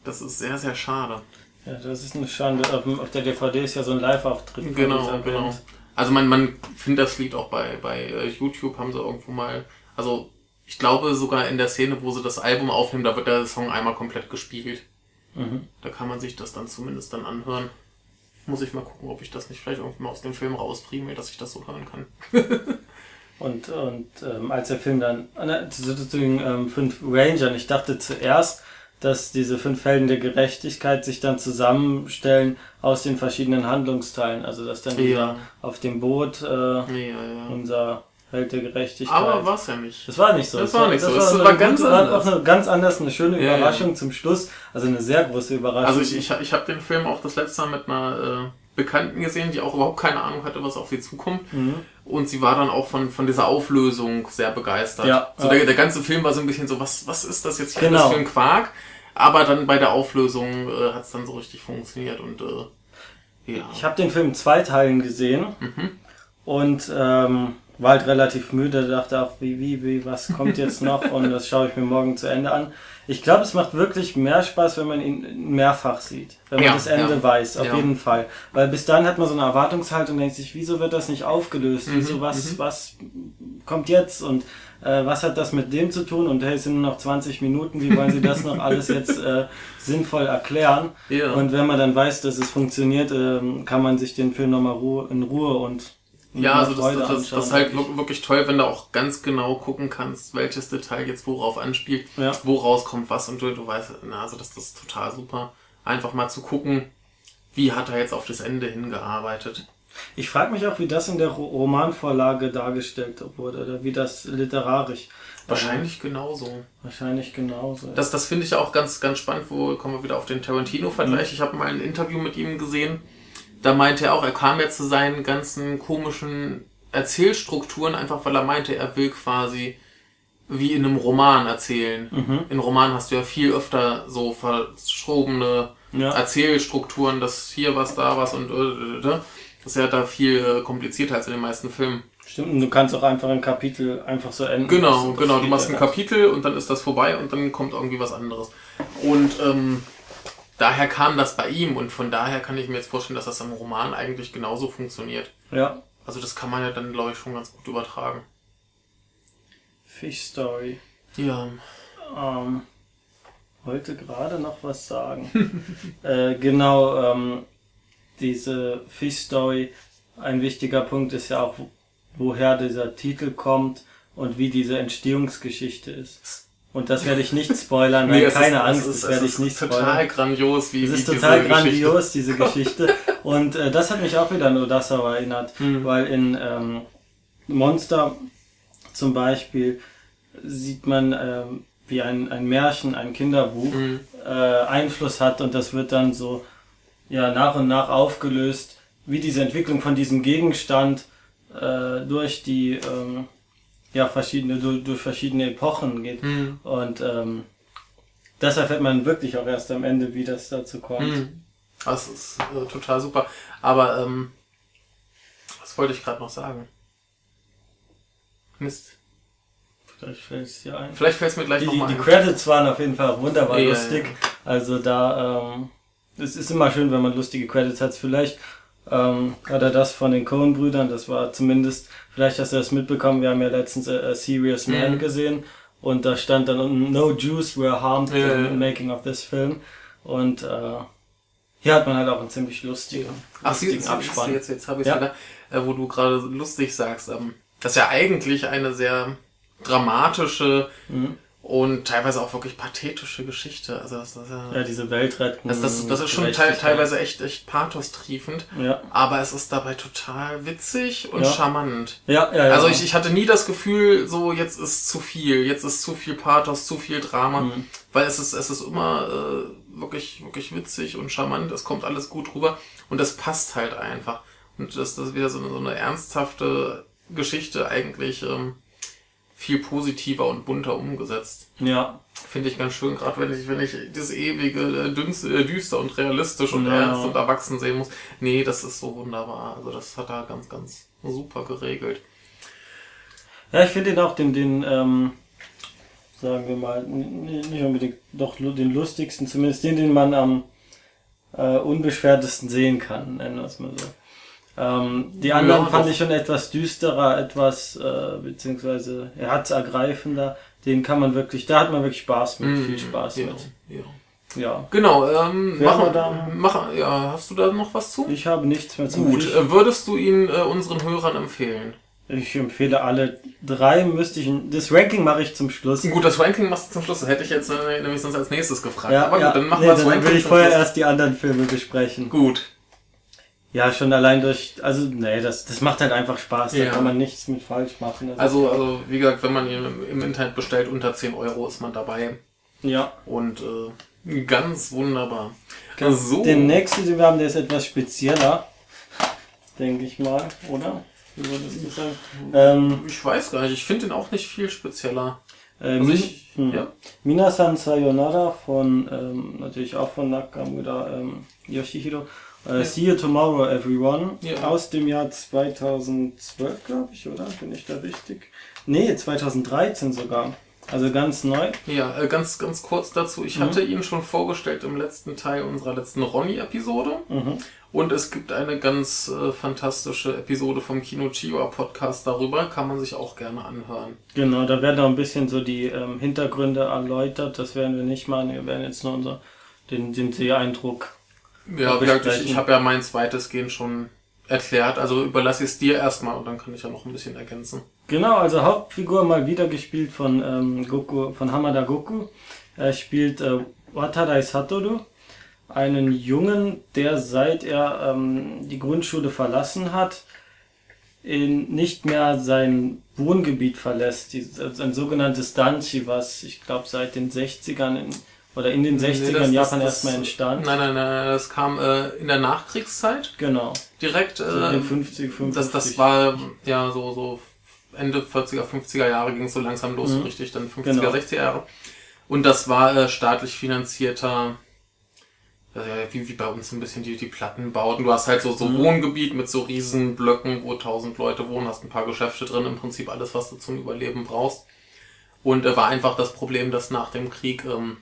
Das ist sehr, sehr schade. Ja, das ist eine Schande. Auf, der DVD ist ja so ein Live-Auftritt. Genau, genau. Also man, man findet das Lied auch bei, bei äh, YouTube, haben sie irgendwo mal, also ich glaube sogar in der Szene, wo sie das Album aufnehmen, da wird der Song einmal komplett gespiegelt. Mhm. Da kann man sich das dann zumindest dann anhören. Muss ich mal gucken, ob ich das nicht vielleicht irgendwie mal aus dem Film rausfriemel, dass ich das so hören kann. und und ähm, als der Film dann, äh, zu den ähm, fünf Rangern, ich dachte zuerst, dass diese fünf Helden der Gerechtigkeit sich dann zusammenstellen aus den verschiedenen Handlungsteilen. Also dass dann ja. auf dem Boot äh, ja, ja. unser Held der Gerechtigkeit. Aber war es ja nicht. Das war nicht so. Das, das war nicht so. Das, war, war ganz gute, anders. Auch eine ganz anders, eine schöne Überraschung zum Schluss. Also eine sehr große Überraschung. Also ich, ich, ich habe den Film auch das letzte Mal mit einer äh, Bekannten gesehen, die auch überhaupt keine Ahnung hatte, was auf sie zukommt. Mhm. Und sie war dann auch von, von dieser Auflösung sehr begeistert. Ja, so der, der ganze Film war so ein bisschen so, was, was ist das jetzt hier genau. für ein Quark? Aber dann bei der Auflösung äh, hat es dann so richtig funktioniert und äh, ja. Ich habe den Film in zwei Teilen gesehen mhm. und ähm, war halt relativ müde, dachte auch, wie, wie, wie, was kommt jetzt noch und das schaue ich mir morgen zu Ende an. Ich glaube, es macht wirklich mehr Spaß, wenn man ihn mehrfach sieht, wenn man ja, das Ende ja. weiß, auf ja. jeden Fall. Weil bis dann hat man so eine Erwartungshaltung und denkt sich, wieso wird das nicht aufgelöst? Mhm, wieso, was, mhm. was kommt jetzt? Und äh, was hat das mit dem zu tun und hey, es sind nur noch 20 Minuten, wie wollen Sie das noch alles jetzt äh, sinnvoll erklären? Ja. Und wenn man dann weiß, dass es funktioniert, äh, kann man sich den Film nochmal Ruhe, in Ruhe und ja, also das, das, das, das ist halt wirklich toll, wenn du auch ganz genau gucken kannst, welches Detail jetzt worauf anspielt, ja. woraus kommt was und du, du weißt, na, also das, das ist total super. Einfach mal zu gucken, wie hat er jetzt auf das Ende hingearbeitet. Ich frage mich auch, wie das in der Romanvorlage dargestellt wurde oder wie das literarisch. Wahrscheinlich ähm, genauso. Wahrscheinlich genauso. Das, das finde ich auch ganz, ganz spannend, wo kommen wir wieder auf den Tarantino-Vergleich. Mhm. Ich habe mal ein Interview mit ihm gesehen. Da meinte er auch, er kam ja zu seinen ganzen komischen Erzählstrukturen, einfach weil er meinte, er will quasi wie in einem Roman erzählen. Mhm. In Romanen hast du ja viel öfter so verschobene ja. Erzählstrukturen, dass hier was, da was und äh, äh, äh. Das ist ja da viel komplizierter als in den meisten Filmen. Stimmt, und du kannst auch einfach ein Kapitel einfach so enden. Genau, genau. Du machst ein Kapitel und dann ist das vorbei und dann kommt irgendwie was anderes. Und ähm, daher kam das bei ihm und von daher kann ich mir jetzt vorstellen, dass das im Roman eigentlich genauso funktioniert. Ja. Also das kann man ja dann, glaube ich, schon ganz gut übertragen. Fish Story. Ja. Ähm, wollte gerade noch was sagen. äh, genau, ähm, diese Fish Story, ein wichtiger Punkt ist ja auch, woher dieser Titel kommt und wie diese Entstehungsgeschichte ist. Und das werde ich nicht spoilern, nee, keine ist, Angst, ist, das werde ich nicht spoilern. total grandios, wie Es ist total grandios, Geschichte. diese Geschichte. Und äh, das hat mich auch wieder an Odasawa erinnert, mhm. weil in ähm, Monster zum Beispiel sieht man, ähm, wie ein, ein Märchen, ein Kinderbuch mhm. äh, Einfluss hat und das wird dann so ja nach und nach aufgelöst, wie diese Entwicklung von diesem Gegenstand äh, durch die ähm, ja verschiedene durch, durch verschiedene Epochen geht mhm. und ähm, das erfährt man wirklich auch erst am Ende, wie das dazu kommt. Mhm. Das ist äh, total super. Aber ähm, was wollte ich gerade noch sagen? Mist. Vielleicht fällt es dir ein. Vielleicht fällt es mir gleich nochmal ein. Die Credits waren auf jeden Fall wunderbar ja, lustig. Ja. Also da, ähm, es ist immer schön, wenn man lustige Credits hat. Vielleicht ähm, hat er das von den Coen-Brüdern, das war zumindest, vielleicht hast du das mitbekommen, wir haben ja letztens A, A Serious Man mhm. gesehen und da stand dann unten No Jews were harmed ja, in the making of this film. Und äh, hier hat man halt auch einen ziemlich lustigen, Ach, lustigen jetzt, Abspann. Jetzt, jetzt habe ich ja. wieder, äh, wo du gerade lustig sagst. Ähm, das ist ja eigentlich eine sehr dramatische mhm. Und teilweise auch wirklich pathetische Geschichte. Also das, das ja, ja, diese Weltretten. Das, das, das ist schon te teilweise echt, echt pathostriefend. Ja. Aber es ist dabei total witzig und ja. charmant. Ja, ja, ja. Also ich, ich hatte nie das Gefühl, so jetzt ist zu viel, jetzt ist zu viel Pathos, zu viel Drama. Mhm. Weil es ist, es ist immer äh, wirklich, wirklich witzig und charmant. Es kommt alles gut rüber und es passt halt einfach. Und das, das ist wieder so eine, so eine ernsthafte Geschichte eigentlich. Ähm, viel positiver und bunter umgesetzt. Ja. Finde ich ganz schön, gerade wenn ich, wenn ich das ewige äh, äh, düster und realistisch und ja. ernst und erwachsen sehen muss. Nee, das ist so wunderbar. Also das hat er ganz, ganz super geregelt. Ja, ich finde ihn auch den, den, ähm, sagen wir mal, nicht unbedingt, doch den lustigsten, zumindest den, den man am äh, unbeschwertesten sehen kann, nennen wir es mal so. Ähm, die anderen ja, fand ich schon etwas düsterer, etwas, äh, beziehungsweise herzergreifender. Den kann man wirklich, da hat man wirklich Spaß mit, mm, viel Spaß ja, mit. Ja. Ja. Genau, ähm, mach, da, mach, ja, hast du da noch was zu? Ich habe nichts mehr zu Gut, äh, würdest du ihn äh, unseren Hörern empfehlen? Ich empfehle alle drei, müsste ich, das Ranking mache ich zum Schluss. Gut, das Ranking machst du zum Schluss, das hätte ich jetzt äh, nämlich sonst als nächstes gefragt. Ja, Aber gut, ja, dann machen nee, wir das Ranking. Dann will ich vorher Schluss. erst die anderen Filme besprechen. Gut, ja, schon allein durch, also nee, das, das macht halt einfach Spaß, da kann man nichts mit falsch machen. Also, also wie gesagt, wenn man ihn im Internet bestellt, unter 10 Euro ist man dabei. Ja. Und äh, ganz wunderbar. Ganz so. Der nächste, den wir haben, der ist etwas spezieller, denke ich mal, oder? Wie würdest du sagen? Ähm, ich weiß gar nicht, ich finde den auch nicht viel spezieller. Äh, also ich, hm. ja. Minasan Sayonara von, ähm, natürlich auch von Nakamura ähm, Yoshihiro Uh, See You Tomorrow, Everyone. Ja. Aus dem Jahr 2012, glaube ich, oder? Bin ich da richtig? Nee, 2013 sogar. Also ganz neu. Ja, äh, ganz, ganz kurz dazu. Ich mhm. hatte ihn schon vorgestellt im letzten Teil unserer letzten Ronny-Episode. Mhm. Und es gibt eine ganz äh, fantastische Episode vom Kino Chiwa Podcast darüber. Kann man sich auch gerne anhören. Genau, da werden auch ein bisschen so die ähm, Hintergründe erläutert. Das werden wir nicht machen. Wir werden jetzt nur unser, den, den Seeeindruck ja, wie gesagt, ich, ich habe ja mein zweites Gehen schon erklärt, also überlasse ich es dir erstmal und dann kann ich ja noch ein bisschen ergänzen. Genau, also Hauptfigur mal wieder gespielt von ähm, Goku, von Hamada Goku. Er spielt äh, Watarai Satoru. einen Jungen, der seit er ähm, die Grundschule verlassen hat, in, nicht mehr sein Wohngebiet verlässt. Die, ein sogenanntes Danchi, was ich glaube seit den 60ern in, oder in den 60ern nee, das, Japan das, erstmal entstand. Nein, nein, nein, das kam äh, in der Nachkriegszeit. Genau. Direkt. Äh, so in 50, 50. Das, das war ja so, so Ende 40er, 50er Jahre ging es so langsam los, mhm. richtig, dann 50er, genau. 60er Jahre. Und das war äh, staatlich finanzierter äh, wie, wie bei uns ein bisschen die, die Plattenbauten. Du hast halt so, so mhm. Wohngebiet mit so riesen Blöcken, wo tausend Leute wohnen, hast ein paar Geschäfte drin, im Prinzip alles, was du zum Überleben brauchst. Und äh, war einfach das Problem, dass nach dem Krieg ähm,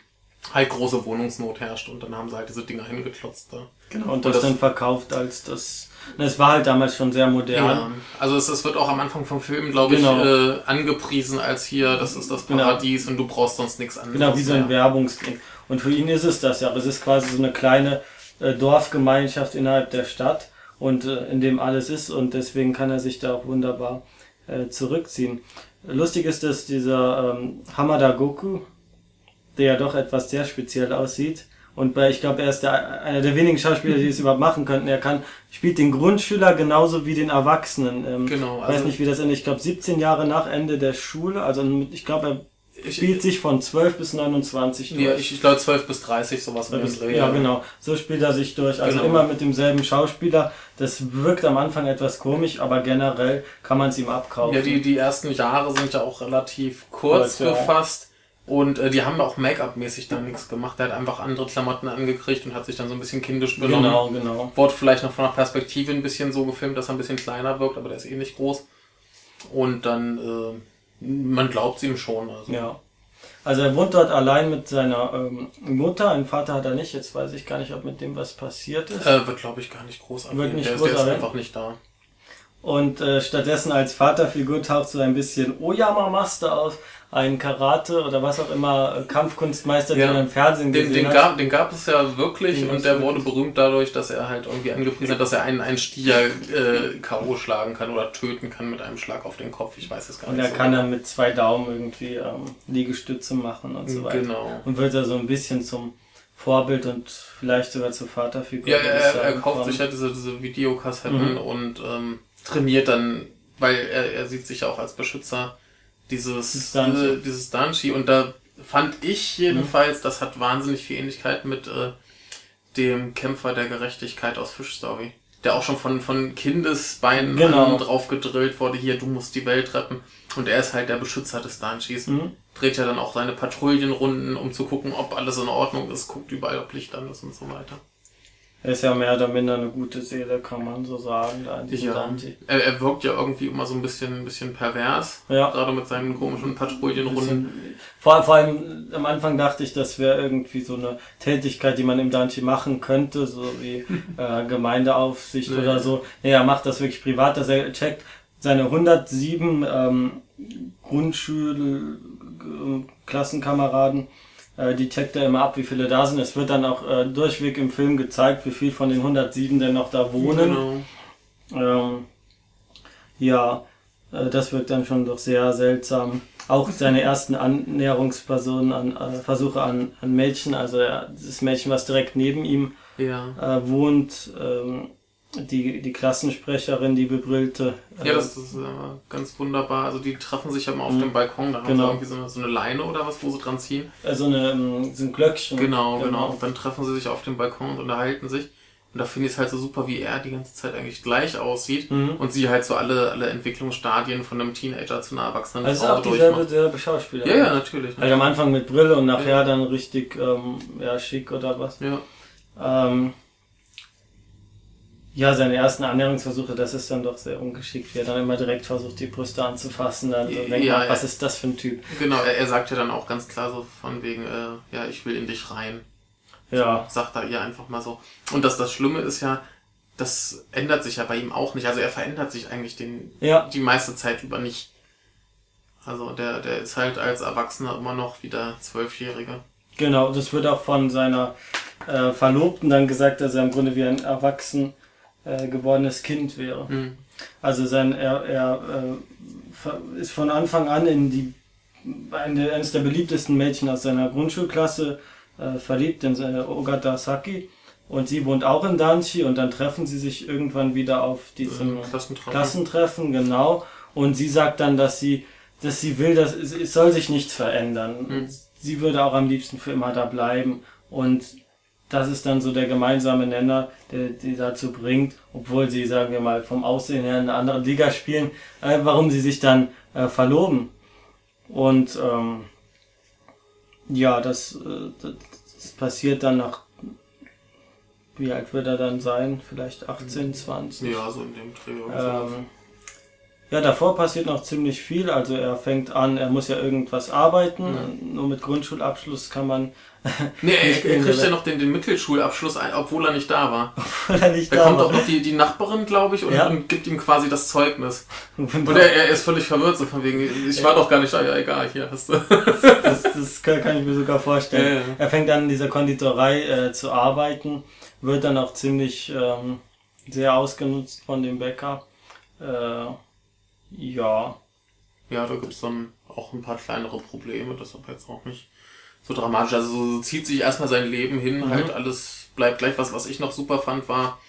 halt große Wohnungsnot herrscht und dann haben sie halt diese Dinger hingeklotzt da. Genau, und, und das, das dann verkauft als das es war halt damals schon sehr modern. Ja, also es, es wird auch am Anfang vom Film, glaube genau. ich, äh, angepriesen als hier, das ist das genau. Paradies genau. und du brauchst sonst nichts anderes. Genau, wie so ein Werbungsding. Und für ihn ist es das ja, aber es ist quasi so eine kleine äh, Dorfgemeinschaft innerhalb der Stadt und äh, in dem alles ist und deswegen kann er sich da auch wunderbar äh, zurückziehen. Lustig ist, dass dieser ähm, Hamada Goku, der ja doch etwas sehr speziell aussieht, und bei, ich glaube, er ist der, einer der wenigen Schauspieler, die es überhaupt machen könnten. Er kann, spielt den Grundschüler genauso wie den Erwachsenen. Ähm, genau. Also weiß nicht, wie das endet. Ich glaube, 17 Jahre nach Ende der Schule. Also ich glaube, er ich, spielt sich von 12 bis 29 durch. Ja, ich, ich glaube 12 bis 30, sowas bis, ja, genau. So spielt er sich durch. Also genau. immer mit demselben Schauspieler. Das wirkt am Anfang etwas komisch, aber generell kann man es ihm abkaufen. Ja, die, die ersten Jahre sind ja auch relativ kurz, kurz gefasst. Ja. Und äh, die haben auch Make-up-mäßig dann nichts gemacht. Der hat einfach andere Klamotten angekriegt und hat sich dann so ein bisschen kindisch benommen. Genau, genau. Wurde vielleicht noch von der Perspektive ein bisschen so gefilmt, dass er ein bisschen kleiner wirkt, aber der ist eh nicht groß. Und dann... Äh, man glaubt es ihm schon. Also. Ja. Also er wohnt dort allein mit seiner ähm, Mutter. Einen Vater hat er nicht. Jetzt weiß ich gar nicht, ob mit dem was passiert ist. Äh, wird, glaube ich, gar nicht groß erwähnt. Wird nicht der, groß ist, der ist einfach nicht da. Und äh, stattdessen als Vaterfigur taucht so ein bisschen Oyama Master auf, ein Karate oder was auch immer äh, Kampfkunstmeister, ja. den er im Fernsehen den, gesehen den gab, den gab es ja wirklich den und der wurde berühmt dadurch, dass er halt irgendwie angepriesen hat, dass er einen, einen Stier äh, K.O. schlagen kann oder töten kann mit einem Schlag auf den Kopf. Ich weiß es gar und nicht. Und er so kann dann mit zwei Daumen irgendwie ähm, Liegestütze machen und so weiter. Genau. Und wird da so ein bisschen zum Vorbild und vielleicht sogar zur Vaterfigur. Ja, er, er, kauft sich ja diese, diese Videokassetten mhm. und ähm, trainiert dann, weil er, er sieht sich auch als Beschützer dieses, Danchi. dieses Danchi. Und da fand ich jedenfalls, mhm. das hat wahnsinnig viel Ähnlichkeit mit äh, dem Kämpfer der Gerechtigkeit aus Fish Story. Der auch schon von, von Kindesbeinen genau. drauf gedrillt wurde, hier, du musst die Welt retten. Und er ist halt der Beschützer des Danchis. Mhm. Dreht ja dann auch seine Patrouillenrunden, um zu gucken, ob alles in Ordnung ist, guckt überall, ob Licht an ist und so weiter. Er ist ja mehr oder minder eine gute Seele, kann man so sagen, da in diesem ja. Dante. Er, er wirkt ja irgendwie immer so ein bisschen, ein bisschen pervers. Ja. Gerade mit seinen komischen Patrouillenrunden. Vor, vor allem am Anfang dachte ich, das wäre irgendwie so eine Tätigkeit, die man im Dante machen könnte, so wie äh, Gemeindeaufsicht nee. oder so. Nee, er macht das wirklich privat, dass er checkt seine 107 ähm, Grundschulklassenkameraden äh, die checkt er immer ab, wie viele da sind. Es wird dann auch äh, durchweg im Film gezeigt, wie viel von den 107 denn noch da wohnen. Genau. Ähm, ja, äh, das wirkt dann schon doch sehr seltsam. Auch seine ersten Annäherungspersonen, an, äh, Versuche an, an Mädchen, also das Mädchen, was direkt neben ihm ja. äh, wohnt, ähm, die, die Klassensprecherin, die bebrüllte. Ja, das ist äh, ganz wunderbar. Also die treffen sich ja mal auf mhm. dem Balkon, da haben genau. sie irgendwie so eine, so eine, Leine oder was, wo sie dran ziehen. Also eine, ähm, so ein Glöckchen. Genau, genau, genau. Und dann treffen sie sich auf dem Balkon und unterhalten sich. Und da finde ich es halt so super, wie er die ganze Zeit eigentlich gleich aussieht mhm. und sie halt so alle, alle Entwicklungsstadien von einem Teenager zu einer erwachsenen also Frau auch dieselbe, derselbe Schauspieler. Ja, ja, natürlich. Halt am Anfang mit Brille und nachher ja. dann richtig ähm, ja, schick oder was. Ja. Ähm, ja, seine ersten Annäherungsversuche, das ist dann doch sehr ungeschickt, wie er dann immer direkt versucht, die Brüste anzufassen. Dann so denkt ja, man, was ist das für ein Typ? Genau, er, er sagt ja dann auch ganz klar so von wegen, äh, ja, ich will in dich rein. Ja. So, sagt er ihr einfach mal so. Und das, das Schlimme ist ja, das ändert sich ja bei ihm auch nicht. Also er verändert sich eigentlich den, ja. die meiste Zeit über nicht. Also der, der ist halt als Erwachsener immer noch wieder Zwölfjähriger. Genau, das wird auch von seiner äh, Verlobten dann gesagt, dass er im Grunde wie ein Erwachsener äh, gewordenes Kind wäre. Mhm. Also sein, er, er äh, ist von Anfang an in die eines der beliebtesten Mädchen aus seiner Grundschulklasse äh, verliebt, in seine Ogata Saki. und sie wohnt auch in Danchi und dann treffen sie sich irgendwann wieder auf diesem Äh, Klassentreffen. Klassentreffen, genau. Und sie sagt dann, dass sie, dass sie will, dass es, es soll sich nichts verändern. Hm. Sie würde auch am liebsten für immer da bleiben. Und das ist dann so der gemeinsame Nenner, der die dazu bringt, obwohl sie, sagen wir mal, vom Aussehen her in einer anderen Liga spielen, äh, warum sie sich dann äh, verloben. Und ähm, ja, das, äh, das, das passiert dann nach, wie alt wird er dann sein? Vielleicht 18, 20? Ja, so in dem Dreh. Ähm, ja, davor passiert noch ziemlich viel. Also er fängt an, er muss ja irgendwas arbeiten. Nur mit Grundschulabschluss kann man, Nee, er, er kriegt ja noch den, den Mittelschulabschluss, ein, obwohl er nicht da war. weil er nicht Da da kommt war. auch noch die, die Nachbarin, glaube ich, und, Ja. und gibt ihm quasi das Zeugnis. Und Genau. er, er ist völlig verwirrt, so von wegen, ich war doch gar nicht da, ja egal, hier hast du. das, das kann, kann ich mir sogar vorstellen. Ja, ja. Er fängt an in dieser Konditorei äh, zu arbeiten, wird dann auch ziemlich ähm, sehr ausgenutzt von dem Bäcker. Äh, ja, Ja, da gibt's dann auch ein paar kleinere Probleme, das aber jetzt auch nicht so dramatisch. Also so zieht sich erstmal sein Leben hin, Mhm. halt alles bleibt gleich. Was, was ich noch super fand, war,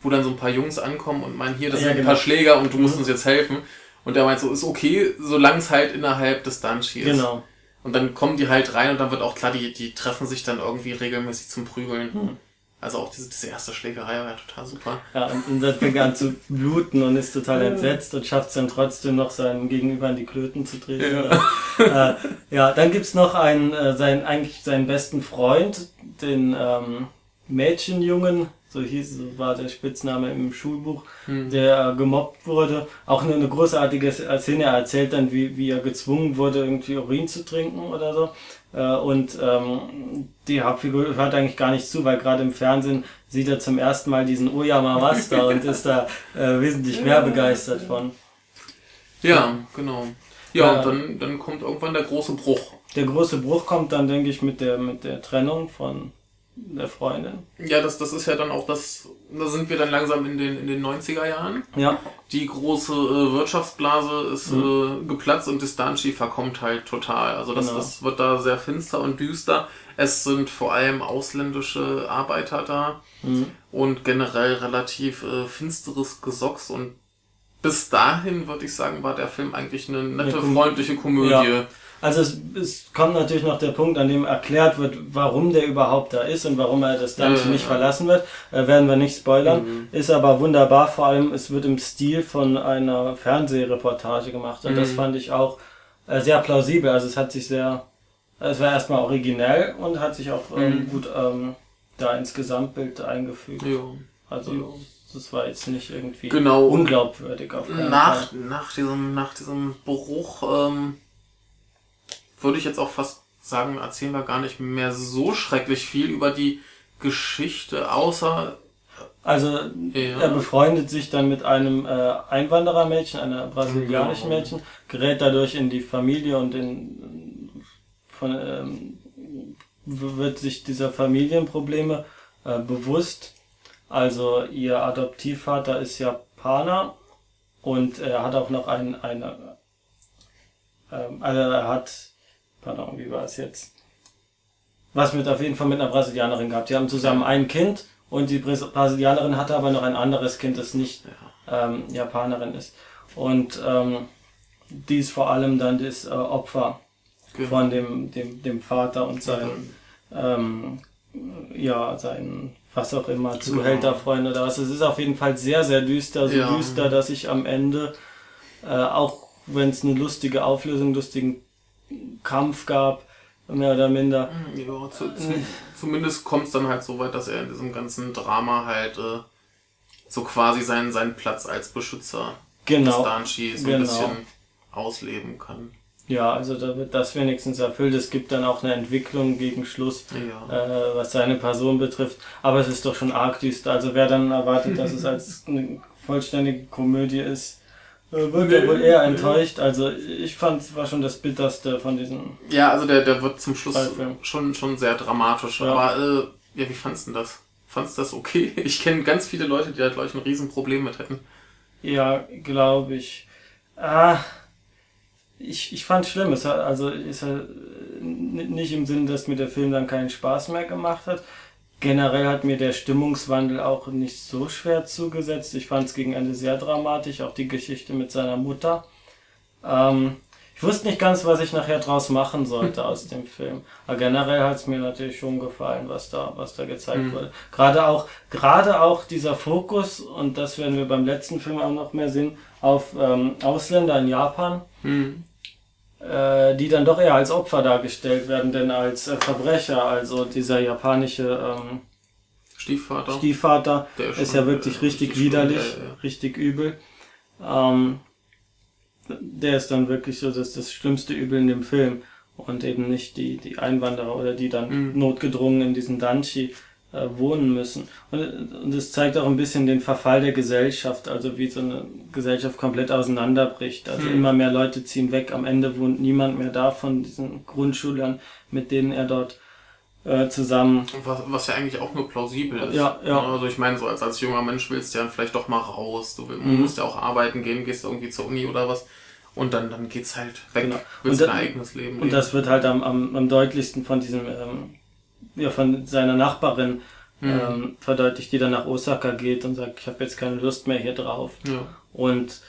wo dann so ein paar Jungs ankommen und meinen, hier, das Ja, sind ein genau. paar Schläger und du musst uns jetzt helfen. Und der meint so, ist okay, solange es halt innerhalb des Dungeons ist. genau. Und dann kommen die halt rein und dann wird auch klar, die, die treffen sich dann irgendwie regelmäßig zum Prügeln. Hm. Also auch diese, diese erste Schlägerei war ja total super. Ja, und, und dann fängt er an zu bluten und ist total entsetzt und schafft es dann trotzdem noch seinem Gegenüber in die Klöten zu treten. Ja, äh, ja dann gibt's noch einen, äh, seinen, eigentlich seinen besten Freund, den ähm, Mädchenjungen, so hieß, so war der Spitzname im Schulbuch, der äh, gemobbt wurde. Auch eine, eine großartige Szene, er erzählt dann, wie, wie er gezwungen wurde, irgendwie Urin zu trinken oder so. Äh, und ähm, die Hauptfigur hört eigentlich gar nicht zu, weil gerade im Fernsehen sieht er zum ersten Mal diesen Oyama Master und ist da äh, wesentlich mehr begeistert von. Ja, genau. Ja, Ja. und dann, dann kommt irgendwann der große Bruch. Der große Bruch kommt dann, denke ich, mit der, mit der Trennung von der Freundin. Ja, das, das ist ja dann auch das, da sind wir dann langsam in den, in den 90er Jahren. Ja, Die große äh, Wirtschaftsblase ist äh, geplatzt und Distanchi verkommt halt total. Also das, Genau. das wird da sehr finster und düster. Es sind vor allem ausländische Arbeiter da und generell relativ äh, finsteres Gesocks und bis dahin würde ich sagen, war der Film eigentlich eine nette, Kom- freundliche Komödie. Ja. Also es, es kommt natürlich noch der Punkt, an dem erklärt wird, warum der überhaupt da ist und warum er das Dungeon Ja, ja, nicht ja. verlassen wird. Äh, werden wir nicht spoilern. Ist aber wunderbar, vor allem es wird im Stil von einer Fernsehreportage gemacht und das Mhm. fand ich auch äh, sehr plausibel. Also es hat sich sehr, es war erstmal originell und hat sich auch ähm, Mhm. gut ähm, da ins Gesamtbild eingefügt. Ja. Also Ja. das war jetzt nicht irgendwie Genau. unglaubwürdig auf Nach, Fall. nach, diesem, nach diesem Bruch ähm, würde ich jetzt auch fast sagen, erzählen wir gar nicht mehr so schrecklich viel über die Geschichte, außer Also Ja. er befreundet sich dann mit einem äh, Einwanderermädchen, einer brasilianischen Genau. Mädchen, gerät dadurch in die Familie und in, von, ähm, wird sich dieser Familienprobleme äh, bewusst. Also ihr Adoptivvater ist Japaner und er hat auch noch ein, eine, ähm, also er hat, pardon, wie war es jetzt? Was mit auf jeden Fall mit einer Brasilianerin gehabt. Die haben zusammen ein Kind und die Bras- Brasilianerin hatte aber noch ein anderes Kind, das nicht ähm, Japanerin ist. Und ähm, die ist vor allem dann das äh, Opfer Genau. von dem, dem, dem Vater und seinen, ähm, ja, seinen, was auch immer, Zuhälterfreund oder was. Es ist auf jeden Fall sehr, sehr düster, so Ja. düster, dass ich am Ende, äh, auch wenn es eine lustige Auflösung, lustigen Kampf gab, mehr oder minder, ja, zu, zu, zumindest kommt es dann halt so weit, dass er in diesem ganzen Drama halt äh, so quasi seinen, seinen Platz als Beschützer genau, des Danchi so genau. ein bisschen ausleben kann. Ja, also da wird das wenigstens erfüllt. Es gibt dann auch eine Entwicklung gegen Schluss, Ja. äh, was seine Person betrifft. Aber es ist doch schon arg düster. Also wer dann erwartet, dass es als eine vollständige Komödie ist, äh, wird ja wohl eher enttäuscht. Also ich fand, es war schon das Bitterste von diesen. Ja, also der, der wird zum Schluss schon, schon sehr dramatisch. Ja. Aber äh, ja, wie fandst du das? Fandst du das okay? Ich kenne ganz viele Leute, die da gleich ein Riesenproblem mit hätten. Ja, glaube ich. Ah, ich, ich fand schlimm. Es hat, also ist halt nicht im Sinn, dass mir der Film dann keinen Spaß mehr gemacht hat. Generell hat mir der Stimmungswandel auch nicht so schwer zugesetzt. Ich fand es gegen Ende sehr dramatisch, auch die Geschichte mit seiner Mutter. Ähm, ich wusste nicht ganz, was ich nachher draus machen sollte aus dem Film. Aber generell hat es mir natürlich schon gefallen, was da, was da gezeigt mhm. wurde. Gerade auch, gerade auch dieser Fokus, und das werden wir beim letzten Film auch noch mehr sehen, auf ähm, Ausländer in Japan, mhm. Äh, die dann doch eher als Opfer dargestellt werden, denn als äh, Verbrecher. Also dieser japanische ähm, Stiefvater, Stiefvater ist ja wirklich äh, richtig widerlich, schon, ja, ja. richtig übel. Ähm, der ist dann wirklich so das, das schlimmste Übel in dem Film und eben nicht die, die Einwanderer oder die dann mhm. notgedrungen in diesen Danchi wohnen müssen. Und, und es zeigt auch ein bisschen den Verfall der Gesellschaft, also wie so eine Gesellschaft komplett auseinanderbricht. Also mhm. immer mehr Leute ziehen weg, am Ende wohnt niemand mehr da von diesen Grundschülern, mit denen er dort äh, zusammen. Was, was ja eigentlich auch nur plausibel ist. Ja, ja. Also ich meine, so als, als junger Mensch willst du ja vielleicht doch mal raus. Du willst, mhm. musst ja auch arbeiten gehen, gehst irgendwie zur Uni oder was. Und dann, dann geht's halt weg. Genau. Willst dein eigenes Leben leben. Und das wird halt am, am, am deutlichsten von diesem, ähm, ja, von seiner Nachbarin mhm. ähm, verdeutlicht, die dann nach Osaka geht und sagt, ich habe jetzt keine Lust mehr hier drauf. Ja. Und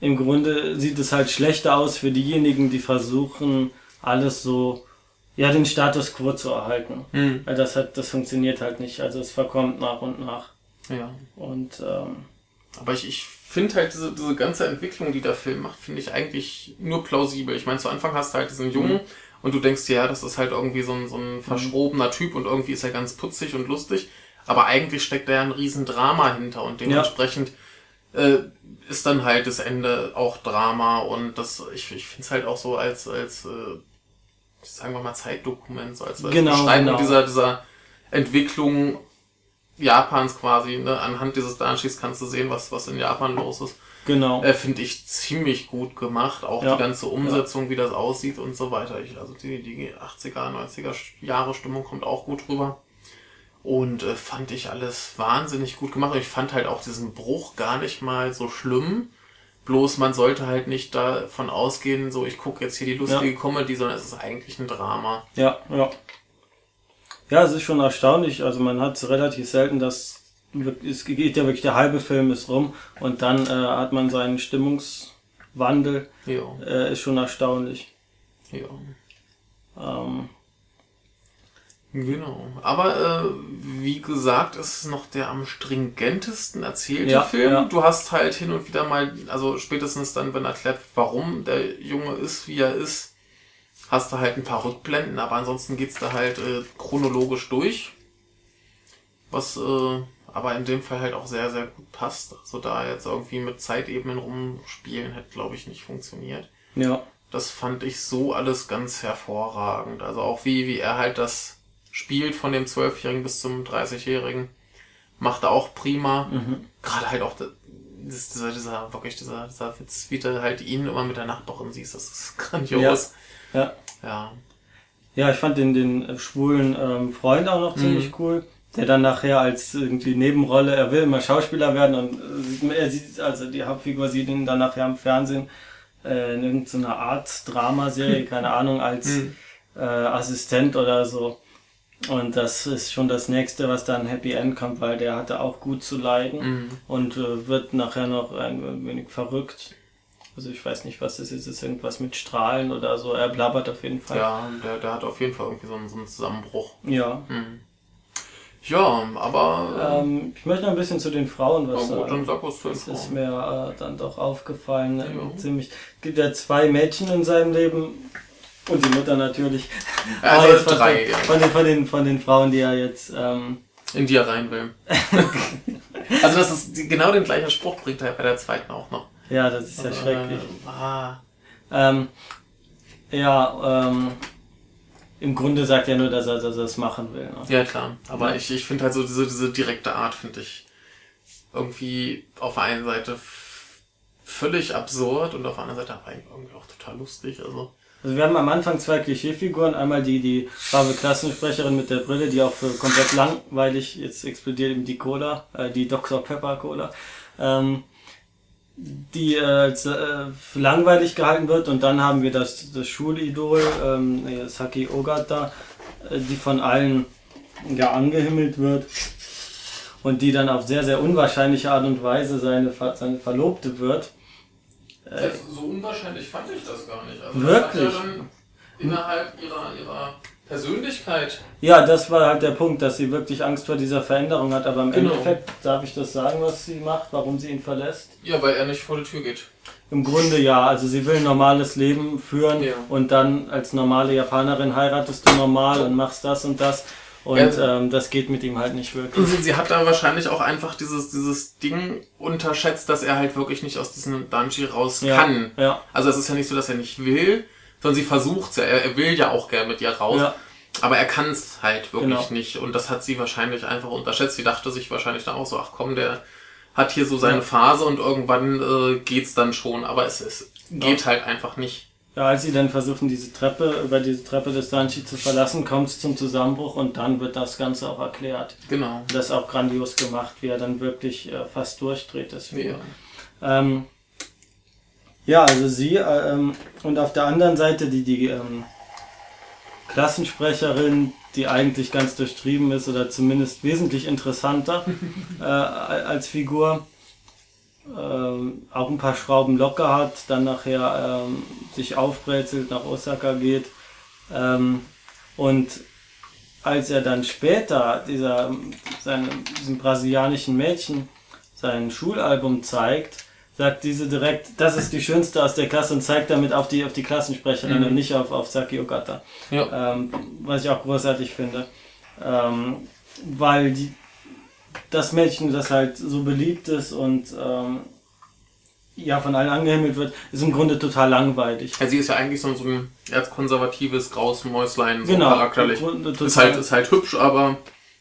im Grunde sieht es halt schlechter aus für diejenigen, die versuchen, alles so ja, den Status quo zu erhalten. Mhm. Weil das hat, das funktioniert halt nicht. Also es verkommt nach und nach. Ja. Und ähm, aber ich, ich finde halt diese, diese ganze Entwicklung, die der Film macht, finde ich eigentlich nur plausibel. Ich meine, zu Anfang hast du halt diesen Jungen mhm. Und du denkst dir, ja, das ist halt irgendwie so ein, so ein verschrobener Typ und irgendwie ist er ganz putzig und lustig. Aber eigentlich steckt da ja ein riesen Drama hinter und dementsprechend ja. äh, ist dann halt das Ende auch Drama und das, ich, ich finde es halt auch so als, als äh, sagen wir mal, Zeitdokument, so als, als genau, Beschreibung genau. dieser, dieser Entwicklung Japans quasi. Ne? Anhand dieses Danshis kannst du sehen, was, was in Japan los ist. Genau. Äh, Finde ich ziemlich gut gemacht. Auch ja. die ganze Umsetzung, ja. wie das aussieht und so weiter. Ich, also die, die 80er, 90er Jahre Stimmung kommt auch gut rüber. Und äh, fand ich alles wahnsinnig gut gemacht. Ich fand halt auch diesen Bruch gar nicht mal so schlimm. Bloß man sollte halt nicht davon ausgehen, so ich gucke jetzt hier die lustige ja. Comedy, sondern es ist eigentlich ein Drama. Ja, ja. Ja, es ist schon erstaunlich. Also man hat es relativ selten, dass es geht ja wirklich der halbe Film ist rum und dann äh, hat man seinen Stimmungswandel. Ja. Äh, ist schon erstaunlich. Ja. Ähm, Genau. Aber äh, wie gesagt, ist es noch der am stringentesten erzählte ja, Film. Ja. Du hast halt hin und wieder mal, also spätestens dann, wenn erklärt, warum der Junge ist, wie er ist, hast du halt ein paar Rückblenden, aber ansonsten geht's da halt äh, chronologisch durch. Was äh, aber in dem Fall halt auch sehr, sehr gut passt. Also da jetzt irgendwie mit Zeitebenen rumspielen hätte, glaube ich, nicht funktioniert. Ja. Das fand ich so alles ganz hervorragend. Also auch wie, wie er halt das spielt von dem Zwölfjährigen bis zum 30-Jährigen. Macht er auch prima. Mhm. Gerade halt auch das, dieser, dieser, wirklich dieser, dieser Witz, wie du halt ihn immer mit der Nachbarin siehst, das ist grandios. Ja. Ja, ja. ja ich fand den, den schwulen ähm, Freund auch noch ziemlich mhm. cool. Der dann nachher als irgendwie Nebenrolle, er will immer Schauspieler werden und äh, er sieht, also die Hauptfigur sieht ihn dann nachher im Fernsehen äh, in irgendeiner Art Dramaserie, keine Ahnung, als mhm. äh, Assistent oder so. Und das ist schon das nächste, was dann Happy End kommt, weil der hatte auch gut zu leiden mhm. und äh, wird nachher noch ein wenig verrückt. Also ich weiß nicht, was das ist. Ist irgendwas mit Strahlen oder so? Er blabbert auf jeden Fall. Ja, der, der hat auf jeden Fall irgendwie so einen, so einen Zusammenbruch. Ja. Mhm. Ja, aber. Ähm, ich möchte noch ein bisschen zu den Frauen was sagen. Dann sag was zu den das ist mir äh, dann doch aufgefallen. Ja. Ziemlich. Es gibt ja zwei Mädchen in seinem Leben, und die Mutter natürlich. Also von, drei, ja. Von den, von, den, von den Frauen, die er jetzt... Ähm, in die er rein will. also das ist genau den gleichen Spruch bringt er bei der zweiten auch noch. Ja, das ist ja äh, schrecklich. Ah. Ähm, ja, ähm, im Grunde sagt er nur, dass er, dass er das machen will. Ne? Ja, klar. Aber ja. ich, ich finde halt so diese, diese direkte Art, finde ich irgendwie auf der einen Seite völlig absurd und auf der anderen Seite aber irgendwie auch total lustig. Also also wir haben am Anfang zwei Klischeefiguren. Einmal die, die brave Klassensprecherin mit der Brille, die auch für komplett langweilig, jetzt explodiert eben die Cola, äh, die Dr. Pepper Cola, ähm, die äh, äh, langweilig gehalten wird. Und dann haben wir das, das Schulidol, ähm, Saki Ogata, äh, die von allen ja angehimmelt wird und die dann auf sehr, sehr unwahrscheinliche Art und Weise seine, seine Verlobte wird. Äh, so unwahrscheinlich fand ich das gar nicht. Also wirklich? Innerhalb ihrer, ihrer Persönlichkeit. Ja, das war halt der Punkt, dass sie wirklich Angst vor dieser Veränderung hat. Aber im genau. Endeffekt darf ich das sagen, was sie macht, warum sie ihn verlässt. Ja, weil er nicht vor die Tür geht. Im Grunde ja. Also sie will ein normales Leben führen ja. und dann als normale Japanerin heiratest du normal und machst das und das. Und ja. ähm, das geht mit ihm halt nicht wirklich. Sie, sie, hat da wahrscheinlich auch einfach dieses, dieses Ding unterschätzt, dass er halt wirklich nicht aus diesem Dungeon raus ja. kann. Ja. Also es ist ja nicht so, dass er nicht will, sondern sie versucht ja. Er, er will ja auch gerne mit ihr raus. Ja. Aber er kann es halt wirklich genau. nicht. Und das hat sie wahrscheinlich einfach unterschätzt. Sie dachte sich wahrscheinlich dann auch so, ach komm, der hat hier so seine ja. Phase und irgendwann äh, geht's dann schon. Aber es, es geht ja. halt einfach nicht. Ja, als sie dann versuchen, diese Treppe, über diese Treppe des Danchi zu verlassen, kommt es zum Zusammenbruch und dann wird das Ganze auch erklärt. Genau. Das ist auch grandios gemacht, wie er dann wirklich äh, fast durchdreht. Deswegen. Ja. Ähm, ja, also sie äh, ähm, und auf der anderen Seite die, die ähm, Klassensprecherin, die eigentlich ganz durchtrieben ist oder zumindest wesentlich interessanter äh, als Figur. Ähm, auch ein paar Schrauben locker hat, dann nachher ähm, sich aufbrezelt, nach Osaka geht. Ähm, und als er dann später dieser, seine, diesem brasilianischen Mädchen sein Schulalbum zeigt, sagt diese direkt, das ist die schönste aus der Klasse und zeigt damit auf die, auf die Klassensprecherin mhm. und nicht auf, auf Saki Okata. Ja. Ähm, was ich auch großartig finde. Ähm, weil die, das Mädchen, das halt so beliebt ist und ähm, ja von allen angehimmelt wird, ist im Grunde total langweilig. Ja, sie ist ja eigentlich so, ein erzkonservatives graues Mäuslein, so genau, charakterlich. Ist halt, ist halt hübsch, aber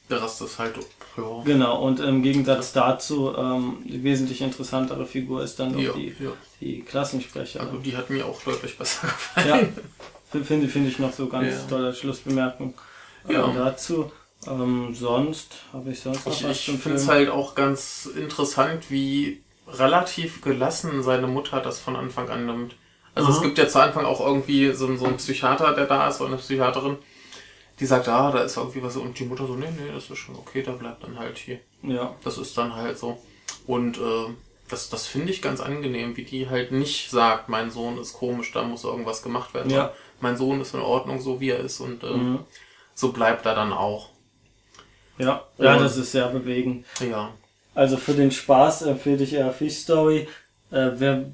der Rest ist halt ja. Genau, und im Gegensatz dazu, ähm, die wesentlich interessantere Figur ist dann ja, die, die Klassensprecherin. Also die hat mir auch deutlich besser gefallen. Ja, finde find ich noch so ganz tolle Schlussbemerkung ja. Äh, dazu. Ähm, sonst habe ich sonst noch ich, was Ich finde es halt auch ganz interessant, wie relativ gelassen seine Mutter das von Anfang an nimmt. Also Aha. es gibt ja zu Anfang auch irgendwie so, so einen Psychiater, der da ist, oder eine Psychiaterin, die sagt, ah, da ist irgendwie was, und die Mutter so, nee, nee, das ist schon okay, da bleibt dann halt hier. Ja. Das ist dann halt so. Und äh, das, das finde ich ganz angenehm, wie die halt nicht sagt, mein Sohn ist komisch, da muss irgendwas gemacht werden. Ja. Mein Sohn ist in Ordnung, so wie er ist, und äh, mhm. so bleibt er dann auch. Ja, ja, das ist sehr bewegend. Ja. Also für den Spaß empfehle ich eher Fish Story. Äh, wer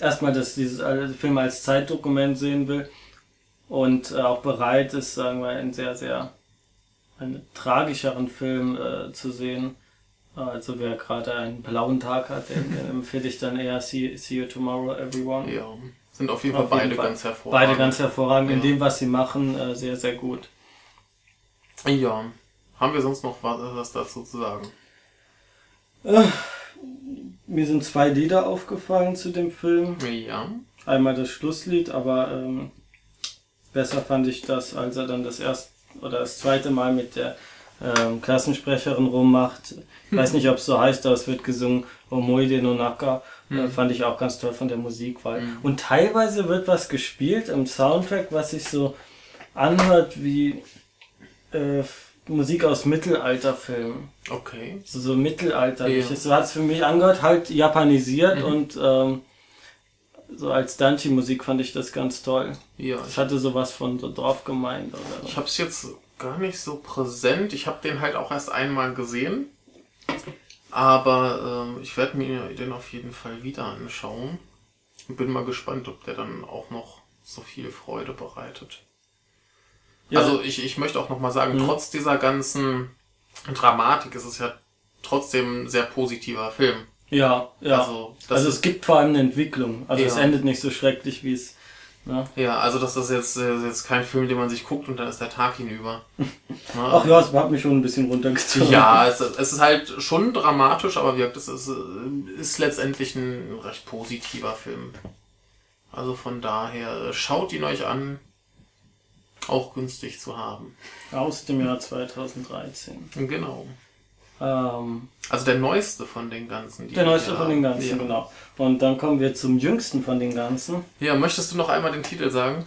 erstmal das, dieses Film als Zeitdokument sehen will, und äh, auch bereit ist, sagen wir, einen sehr, sehr einen tragischeren Film äh, zu sehen. Also wer gerade einen blauen Tag hat, den, den empfehle ich dann eher See, See You Tomorrow, Everyone. Ja, sind auf jeden Fall auf beide jeden Fall. ganz hervorragend. Beide ganz hervorragend ja. in dem, was sie machen, äh, sehr, sehr gut. Ja. Haben wir sonst noch was, was dazu zu sagen? Äh, mir sind zwei Lieder aufgefallen zu dem Film. Ja. Einmal das Schlusslied, aber ähm, Besser fand ich das, als er dann das erste oder das zweite Mal mit der ähm, Klassensprecherin rummacht. Ich weiß nicht, ob es so heißt, aber es wird gesungen Omoide no Naka. Mhm. Äh, fand ich auch ganz toll von der Musikwahl. Mhm. Und teilweise wird was gespielt im Soundtrack, was sich so anhört wie äh, Musik aus Mittelalterfilmen. Okay. So, so mittelalterlich. Ja. So hat es für mich angehört, halt japanisiert mhm. und ähm, so als Dante-Musik fand ich das ganz toll. Ja. Das hatte sowas von so drauf gemeint. Oder? Ich habe es jetzt gar nicht so präsent. Ich habe den halt auch erst einmal gesehen. Aber äh, ich werde mir den auf jeden Fall wieder anschauen. Und bin mal gespannt, ob der dann auch noch so viel Freude bereitet. Ja. Also ich, ich möchte auch nochmal sagen, mhm. trotz dieser ganzen Dramatik ist es ja trotzdem ein sehr positiver Film. Ja, ja. Also, also es gibt vor allem eine Entwicklung. Also ja. es endet nicht so schrecklich, wie es. Ne? Ja, also das ist jetzt, äh, jetzt kein Film, den man sich guckt und dann ist der Tag hinüber. ne? Ach ja, es hat mich schon ein bisschen runtergezogen. Ja, es, es ist halt schon dramatisch, aber wirkt es ist, äh, ist letztendlich ein recht positiver Film. Also von daher, schaut ihn euch an. Auch günstig zu haben. Aus dem Jahr 2013. Genau. Ähm, also der neueste von den ganzen. Der neueste von den ganzen, ja. genau. Und dann kommen wir zum jüngsten von den ganzen. Ja, möchtest du noch einmal den Titel sagen?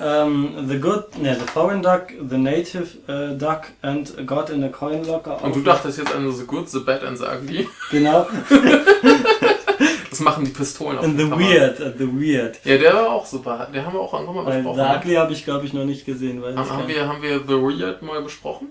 ähm, The Good, ne, The Foreign Duck, The Native äh, Duck and God in a Coin Locker. Und du dachtest jetzt an The Good, The Bad and The Ugly? Genau. das machen die Pistolen auf And The Weird, uh, The Weird. Ja, der war auch super. Den haben wir auch irgendwann mal besprochen. The Ugly habe ich, glaube ich, noch nicht gesehen. Weil haben, haben, wir, haben wir The Weird mal besprochen?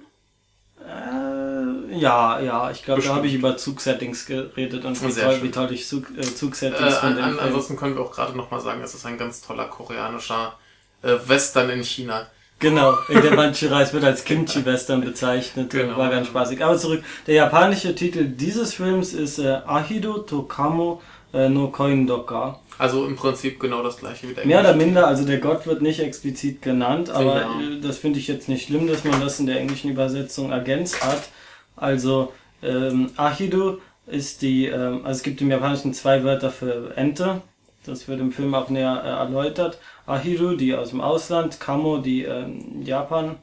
Äh, ja, ja, ich glaube, da habe ich über Zugsettings geredet und wie toll, wie toll ich Zug, äh, Zugsettings äh, an, an, Ansonsten können wir auch gerade nochmal sagen, es ist ein ganz toller koreanischer äh, Western in China. Genau, der manche Reis wird als Kimchi-Western bezeichnet, genau. war ganz spaßig. Aber zurück, der japanische Titel dieses Films ist äh, Ahido Tokamo äh, no Koindoka. Also im Prinzip genau das gleiche wie der Mehr oder minder, also der Gott wird nicht explizit genannt, aber genau. Das finde ich jetzt nicht schlimm, dass man das in der englischen Übersetzung ergänzt hat. Also ähm, Ahido ist die, ähm, also es gibt im Japanischen zwei Wörter für Ente, das wird im Film auch näher äh, erläutert. Ahiru, die aus dem Ausland, Kamo, die ähm, Japan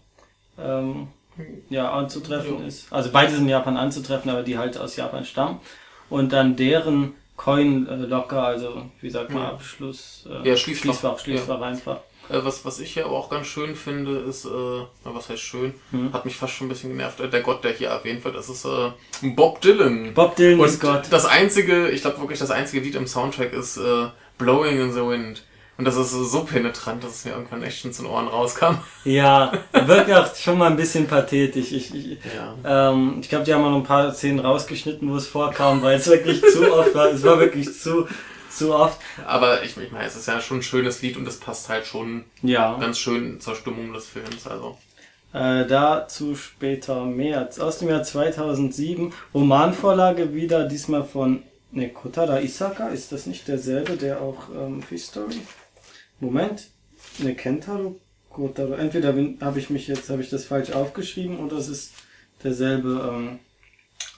ähm, ja, anzutreffen jo. ist. Also beide sind in Japan anzutreffen, aber die halt aus Japan stammen. Und dann deren Coin äh, locker, also wie sagt man, ja. Abschluss, äh, ja, Schließfach, Schließfach, Schließfach ja. einfach. Äh, was, was ich ja auch ganz schön finde, ist, äh, was heißt schön, hm. hat mich fast schon ein bisschen genervt, äh, der Gott, der hier erwähnt wird, das ist äh, Bob Dylan. Bob Dylan Und ist Gott. Das einzige, ich glaube wirklich, das einzige Lied im Soundtrack ist äh, Blowing in the Wind. Und das ist so penetrant, dass es mir irgendwann echt schon zu den Ohren rauskam. Ja, wirkt auch schon mal ein bisschen pathetisch. Ich, ich, ja. ähm, ich glaube, die haben auch noch ein paar Szenen rausgeschnitten, wo es vorkam, weil es wirklich zu oft war. Es war wirklich zu, zu oft. Aber ich, ich meine, es ist ja schon ein schönes Lied und es passt halt schon ja. ganz schön zur Stimmung des Films. Also. Äh, dazu später mehr. Aus dem Jahr 2007. Romanvorlage wieder, diesmal von Ne, Kotara Isaka, ist das nicht derselbe, der auch ähm, History? Moment. Ne, Kentaro Kotaro. Entweder habe ich mich jetzt, habe ich das falsch aufgeschrieben oder es ist derselbe ähm,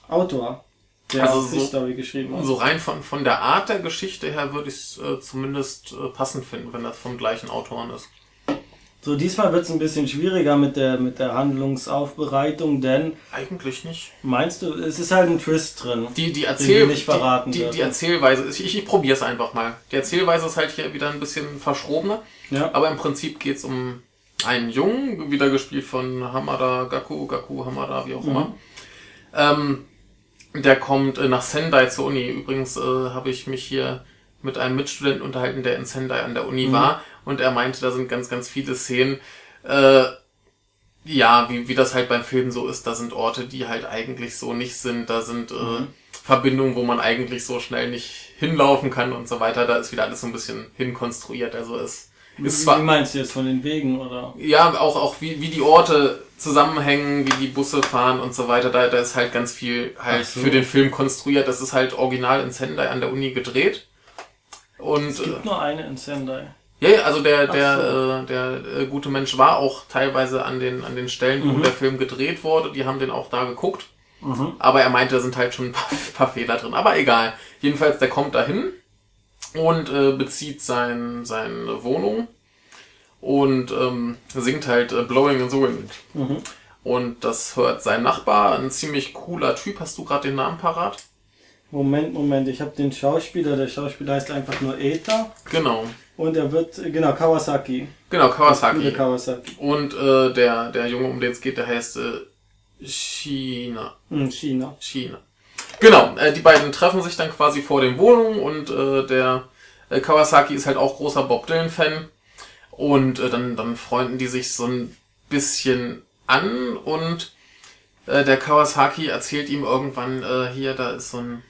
Autor, der also auch so, History geschrieben hat. So rein von, von der Art der Geschichte her würde ich es äh, zumindest äh, passend finden, wenn das vom gleichen Autoren ist. So, diesmal wird es ein bisschen schwieriger mit der, mit der Handlungsaufbereitung, denn. Eigentlich nicht. Meinst du, es ist halt ein Twist drin. Die, die, Erzähl nicht verraten die, die, die Erzählweise, ich, ich, ich probiere es einfach mal. Die Erzählweise ist halt hier wieder ein bisschen verschrobener. Ja. Aber im Prinzip geht es um einen Jungen, wieder gespielt von Hamada Gaku, Gaku Hamada, wie auch mhm. immer. Ähm, der kommt äh, nach Sendai zur Uni. Übrigens äh, habe ich mich hier mit einem Mitstudenten unterhalten, der in Sendai an der Uni mhm. war und er meinte, da sind ganz, ganz viele Szenen, äh, ja, wie, wie das halt beim Film so ist, da sind Orte, die halt eigentlich so nicht sind, da sind äh, mhm. Verbindungen, wo man eigentlich so schnell nicht hinlaufen kann und so weiter, da ist wieder alles so ein bisschen hinkonstruiert, also es ist zwar... Wie meinst du jetzt von den Wegen, oder? Ja, auch, auch wie, wie die Orte zusammenhängen, wie die Busse fahren und so weiter, da, da ist halt ganz viel halt so. für den Film konstruiert, das ist halt original in Sendai an der Uni gedreht. Und, es gibt äh, nur eine in Sendai. Ja, ja, also der, der, so. äh, der äh, gute Mensch war auch teilweise an den, an den Stellen, wo mhm. der Film gedreht wurde. Die haben den auch da geguckt. Mhm. Aber er meinte, da sind halt schon ein paar, paar, Fehler drin. Aber egal. Jedenfalls, der kommt dahin und äh, bezieht sein, seine Wohnung und ähm, singt halt äh, Blowing in the Wind. Mhm. Und das hört sein Nachbar, ein ziemlich cooler Typ. Hast du gerade den Namen parat? Moment, Moment, ich habe den Schauspieler, der Schauspieler heißt einfach nur Eta. Genau. Und er wird, genau, Kawasaki. Genau, Kawasaki. Kawasaki. Und äh, der, der Junge, um den es geht, der heißt äh, China. Hm, China. China. Genau, äh, die beiden treffen sich dann quasi vor den Wohnungen und äh, der äh, Kawasaki ist halt auch großer Bob Dylan-Fan. Und äh, dann, dann freunden die sich so ein bisschen an und äh, der Kawasaki erzählt ihm irgendwann, äh, hier, da ist so ein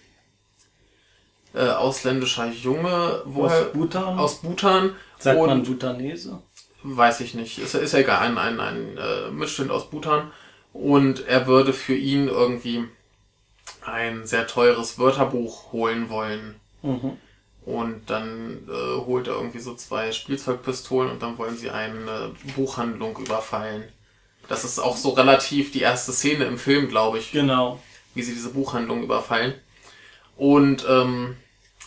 äh, ausländischer Junge. Woher? Aus Bhutan? Aus Bhutan. Sagt und, man Bhutanese? Weiß ich nicht. Ist, ist ja egal. Ein, ein, ein äh, Mitschnitt aus Bhutan. Und er würde für ihn irgendwie ein sehr teures Wörterbuch holen wollen. Mhm. Und dann äh, holt er irgendwie so zwei Spielzeugpistolen und dann wollen sie eine Buchhandlung überfallen. Das ist auch so relativ die erste Szene im Film, glaube ich. Genau. Wie sie diese Buchhandlung überfallen. Und ähm,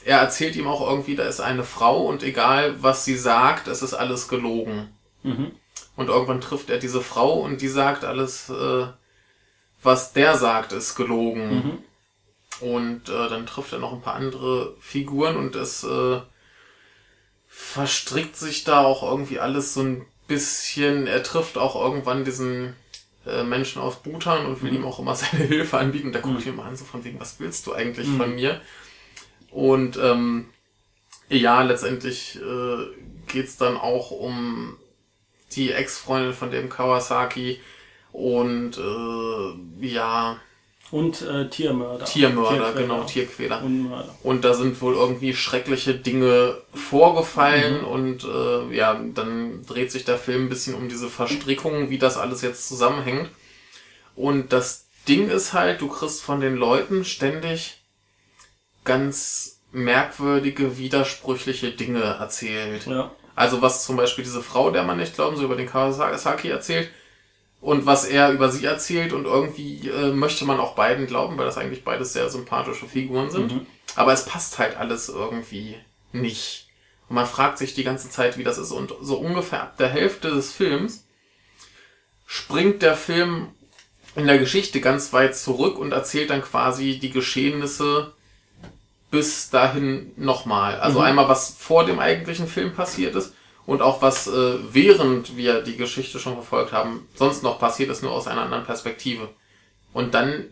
er erzählt ihm auch irgendwie, da ist eine Frau und egal was sie sagt, es ist alles gelogen. Mhm. Und irgendwann trifft er diese Frau und die sagt alles, äh, was der sagt, ist gelogen. Mhm. Und äh, dann trifft er noch ein paar andere Figuren und es äh, verstrickt sich da auch irgendwie alles so ein bisschen, er trifft auch irgendwann diesen äh, Menschen aus Bhutan und will mhm. ihm auch immer seine Hilfe anbieten. Da guckt mhm. ihm an, so von wegen, was willst du eigentlich mhm. von mir? Und ähm, ja, letztendlich äh, geht's dann auch um die Ex-Freundin von dem Kawasaki und äh, ja. Und äh, Tiermörder. Tiermörder, Tierquäler. genau, Tierquäler. Und, und, da sind wohl irgendwie schreckliche Dinge vorgefallen mhm. und äh, ja, dann dreht sich der Film ein bisschen um diese Verstrickungen, wie das alles jetzt zusammenhängt. Und das Ding ist halt, du kriegst von den Leuten ständig ganz merkwürdige, widersprüchliche Dinge erzählt. Ja. Also was zum Beispiel diese Frau, der man nicht glauben, so über den Kawasaki erzählt und was er über sie erzählt und irgendwie äh, möchte man auch beiden glauben, weil das eigentlich beides sehr sympathische Figuren sind. Mhm. Aber es passt halt alles irgendwie nicht. Und man fragt sich die ganze Zeit, wie das ist. Und so ungefähr ab der Hälfte des Films springt der Film in der Geschichte ganz weit zurück und erzählt dann quasi die Geschehnisse bis dahin nochmal. Also mhm. einmal, was vor dem eigentlichen Film passiert ist und auch was äh, während wir die Geschichte schon verfolgt haben, sonst noch passiert ist, nur aus einer anderen Perspektive. Und dann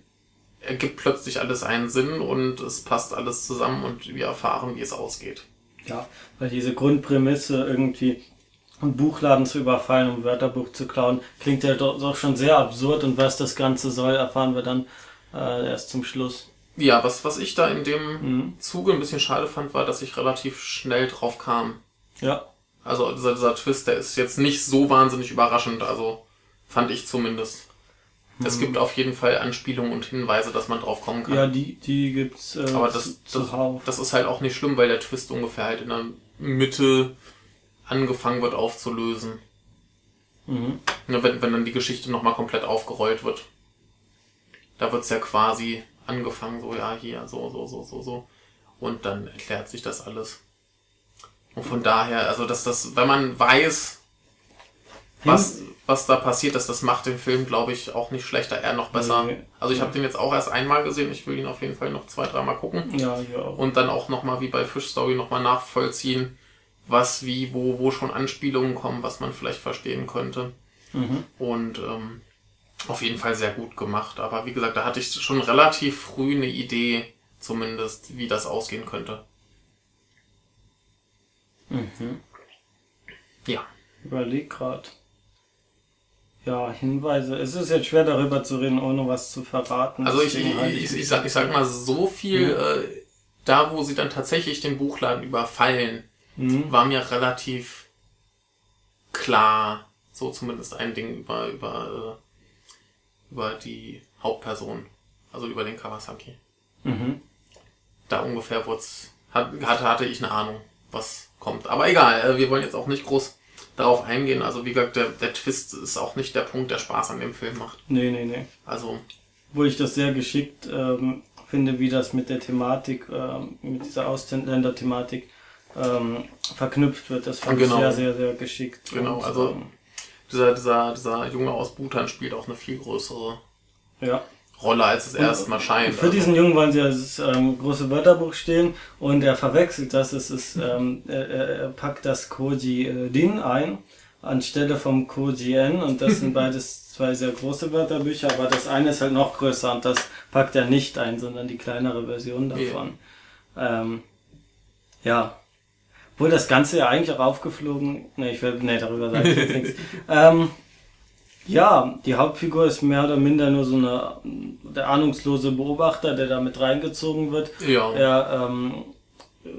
ergibt plötzlich alles einen Sinn und es passt alles zusammen und wir erfahren, wie es ausgeht. Ja, weil diese Grundprämisse irgendwie einen Buchladen zu überfallen, um ein Wörterbuch zu klauen, klingt ja doch, schon sehr absurd und was das Ganze soll, erfahren wir dann äh, erst zum Schluss. Ja, was, was ich da in dem mhm. Zuge ein bisschen schade fand, war, dass ich relativ schnell drauf kam. Ja. Also dieser, dieser Twist, der ist jetzt nicht so wahnsinnig überraschend, also fand ich zumindest. Mhm. Es gibt auf jeden Fall Anspielungen und Hinweise, dass man drauf kommen kann. Ja, die, die gibt's. Äh, Aber das, das, das ist halt auch nicht schlimm, weil der Twist ungefähr halt in der Mitte angefangen wird aufzulösen. Mhm. Wenn, wenn dann die Geschichte nochmal komplett aufgerollt wird. Da wird's ja quasi angefangen, so, ja, hier, so, so, so, so, so. Und dann erklärt sich das alles. Und von daher, also, dass das, wenn man weiß, was, was da passiert ist, das macht den Film, glaube ich, auch nicht schlechter, eher noch besser. Nee. Also ich habe den jetzt auch erst einmal gesehen, ich will ihn auf jeden Fall noch zwei, dreimal gucken. Ja, ja. Und dann auch nochmal, wie bei Fish Story, nochmal nachvollziehen, was, wie, wo, wo schon Anspielungen kommen, was man vielleicht verstehen könnte. Mhm. Und ähm, auf jeden Fall sehr gut gemacht. Aber wie gesagt, da hatte ich schon relativ früh eine Idee, zumindest, wie das ausgehen könnte. Mhm. Ja. Überleg grad. Ja, Hinweise. Es ist jetzt schwer darüber zu reden, ohne was zu verraten. Also ich, ich, ich, ich, sag, ich sag mal so viel, ja. äh, da wo sie dann tatsächlich den Buchladen überfallen, mhm. war mir relativ klar, so zumindest ein Ding über, über äh, über die Hauptperson, also über den Kawasaki. Mhm. Da ungefähr wurd's, hatte, hatte ich eine Ahnung, was kommt. Aber egal, äh, wir wollen jetzt auch nicht groß darauf eingehen. Also wie gesagt, der, der Twist ist auch nicht der Punkt, der Spaß an dem Film macht. Nee, nee, nee. Also. Wo ich das sehr geschickt ähm, finde, wie das mit der Thematik, ähm, mit dieser Ausländer-Thematik ähm, verknüpft wird. Das fand genau. ich sehr, sehr, sehr geschickt. Genau, und, also ähm, dieser, dieser, dieser Junge aus Bhutan spielt auch eine viel größere ja. Rolle, als es erstmal scheint. Für also. diesen Jungen wollen sie das ähm, große Wörterbuch stehen und er verwechselt das. Es ist, ähm, er, er packt das Koji äh, Din ein anstelle vom Koji N und das sind beides zwei sehr große Wörterbücher, aber das eine ist halt noch größer und das packt er nicht ein, sondern die kleinere Version davon. Yeah. Ähm, ja, obwohl das Ganze ja eigentlich auch aufgeflogen. Ne, ich will. Ne, darüber sage ich jetzt nichts. Ähm, ja, die Hauptfigur ist mehr oder minder nur so eine der ahnungslose Beobachter, der da mit reingezogen wird. Ja. Er ähm,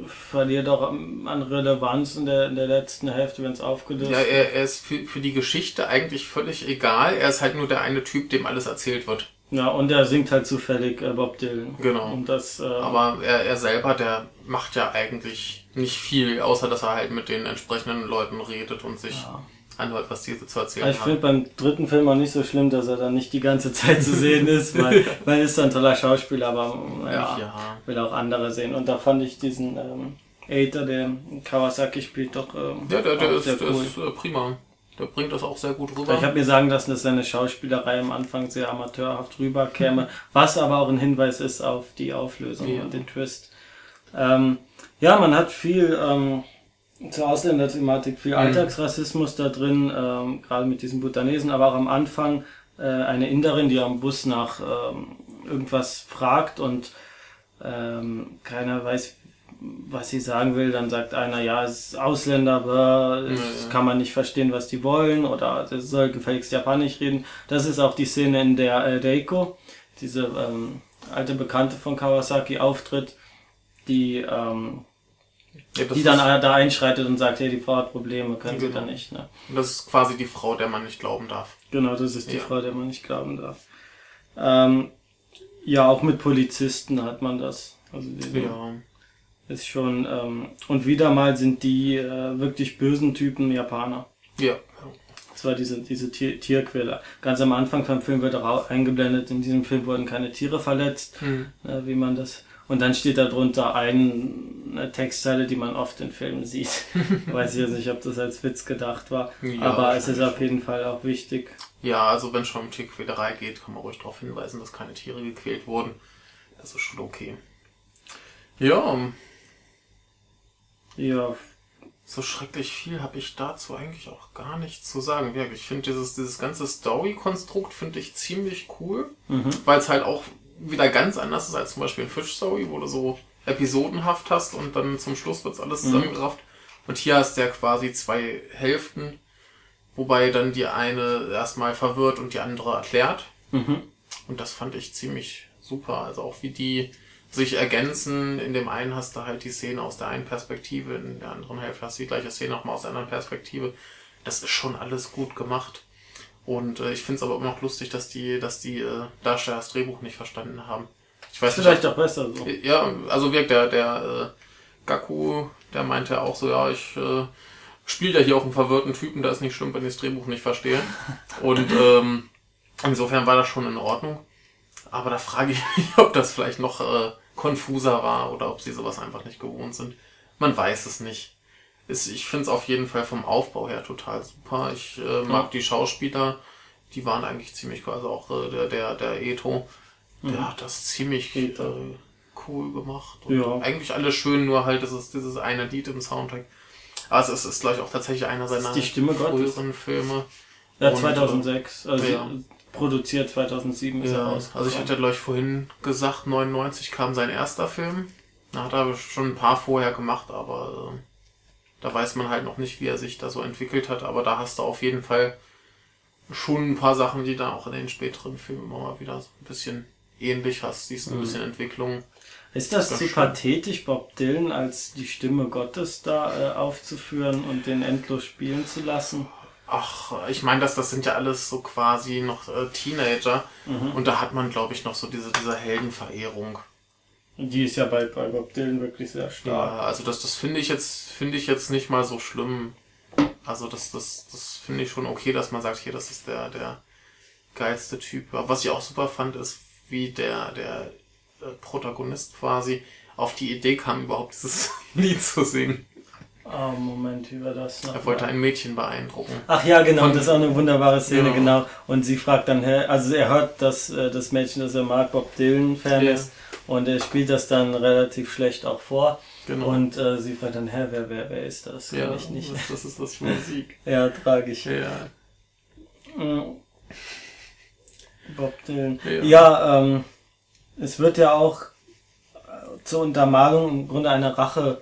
verliert auch an Relevanz in der, in der letzten Hälfte, wenn es aufgelöst wird. Ja, er, er ist für, für die Geschichte eigentlich völlig egal. Er ist halt nur der eine Typ, dem alles erzählt wird. Ja, und er singt halt zufällig äh, Bob Dylan. Genau. Und das, äh, Aber er, er selber, der macht ja eigentlich nicht viel, außer dass er halt mit den entsprechenden Leuten redet und sich ja. anhört, was diese zu erzählen haben. Ich finde beim dritten Film auch nicht so schlimm, dass er dann nicht die ganze Zeit zu sehen ist, weil, weil er ist ein toller Schauspieler, aber ja, ja, will auch andere sehen. Und da fand ich diesen ähm, Aether, der Kawasaki spielt, doch ähm, Ja, der, der, ist, cool. der ist äh, prima. Der bringt das auch sehr gut rüber. Ich habe mir sagen lassen, dass seine Schauspielerei am Anfang sehr amateurhaft rüberkäme, mhm. was aber auch ein Hinweis ist auf die Auflösung ja. und den Twist. Ähm, ja, man hat viel ähm, zur Ausländerthematik viel mhm. Alltagsrassismus da drin, ähm, gerade mit diesen Butanesen, aber auch am Anfang äh, eine Inderin, die am Bus nach ähm, irgendwas fragt und ähm, keiner weiß, was sie sagen will, dann sagt einer, ja, es ist Ausländer, aber ja, ja. kann man nicht verstehen, was die wollen oder es soll gefälligst Japanisch reden. Das ist auch die Szene, in der äh, Reiko, diese ähm, alte Bekannte von Kawasaki, auftritt, die ähm, ja, die dann da einschreitet und sagt, hey, die Frau hat Probleme, können genau. sie da nicht. Ne? Das ist quasi die Frau, der man nicht glauben darf. Genau, das ist die. Frau, der man nicht glauben darf. Ähm, ja, auch mit Polizisten hat man das. Also diese, ja. Ist schon, ähm, und wieder mal sind die äh, wirklich bösen Typen Japaner. Ja. Das war diese, diese Tier Tierquäler. Ganz am Anfang vom Film wird auch eingeblendet, in diesem Film wurden keine Tiere verletzt, mhm. äh, wie man das und dann steht da drunter eine Textzeile, die man oft in Filmen sieht. Weiß ich jetzt nicht, ob das als Witz gedacht war. Ja, aber es ist auf jeden Fall auch wichtig. Ja, also wenn es schon um Tierquälerei geht, kann man ruhig darauf hinweisen, dass keine Tiere gequält wurden. Das ist schon okay. Ja. Ja. So schrecklich viel habe ich dazu eigentlich auch gar nichts zu sagen. Ich finde dieses, dieses ganze Story-Konstrukt finde ich ziemlich cool, mhm. weil es halt auch wieder ganz anders ist als zum Beispiel in Fish Story, wo du so episodenhaft hast und dann zum Schluss wird's alles mhm. zusammengerafft. Und hier hast du ja quasi zwei Hälften, wobei dann die eine erstmal verwirrt und die andere erklärt. Mhm. Und das fand ich ziemlich super. Also auch wie die sich ergänzen. In dem einen hast du halt die Szene aus der einen Perspektive, in der anderen Hälfte hast du die gleiche Szene nochmal aus der anderen Perspektive. Das ist schon alles gut gemacht. Und äh, ich finde es aber immer noch lustig, dass die, dass die äh, Darsteller das Drehbuch nicht verstanden haben. Ich weiß Vielleicht nicht, auch besser so. Ja, also wirkt der, der äh, Gaku, der meinte ja auch so, ja, ich äh, spiele ja hier auch einen verwirrten Typen, da ist nicht schlimm, wenn ich das Drehbuch nicht verstehe. Und ähm, insofern war das schon in Ordnung. Aber da frage ich mich, ob das vielleicht noch äh, konfuser war oder ob sie sowas einfach nicht gewohnt sind. Man weiß es nicht ist, ich finde es auf jeden Fall vom Aufbau her total super. Ich äh, mag ja. die Schauspieler, die waren eigentlich ziemlich cool. Also auch äh, der, der, der Eto, der mhm. hat das ziemlich äh, cool gemacht. Und ja. Eigentlich alles schön, nur halt das ist dieses eine Lied im Soundtrack. Also es ist, glaube ich, auch tatsächlich einer seiner die Stimme früheren Filme. Ja, 2006. Und, also ja. Produziert 2007 ist ja. er raus. Also ich hatte, glaube ich, vorhin gesagt, 99 kam sein erster Film. Da hat er schon ein paar vorher gemacht, aber äh, da weiß man halt noch nicht, wie er sich da so entwickelt hat, aber da hast du auf jeden Fall schon ein paar Sachen, die da auch in den späteren Filmen immer mal wieder so ein bisschen ähnlich hast, siehst du ein mhm. bisschen Entwicklung. Ist das, zu pathetisch, Bob Dylan als die Stimme Gottes da äh, aufzuführen und den endlos spielen zu lassen? Ach, ich meine, das, das sind ja alles so quasi noch äh, Teenager mhm. und da hat man, glaube ich, noch so diese, diese Heldenverehrung. Die ist ja bei, bei Bob Dylan wirklich sehr stark. Ja, also das, das finde ich jetzt, finde ich jetzt nicht mal so schlimm. Also das, das, das finde ich schon okay, dass man sagt, hier, das ist der, der geilste Typ. Aber was ich auch super fand, ist, wie der, der äh, Protagonist quasi auf die Idee kam, überhaupt dieses Lied zu singen. Oh, Moment, wie war das noch? Er wollte ein Mädchen beeindrucken. Ach ja, genau, Von, das ist auch eine wunderbare Szene, genau. genau. Und sie fragt dann, also er hört, dass äh, das Mädchen, das er mag, Bob Dylan-Fan yeah. ist. Und er spielt das dann relativ schlecht auch vor. Genau. Und äh, sie fragt dann, hä, wer, wer, wer ist das? Ja, ich nicht. Das, das ist das für Musik. ja, tragisch. Ja. Mhm. Bob Dylan. Ja, ja ähm, es wird ja auch äh, zur Untermalung im Grunde einer Rache,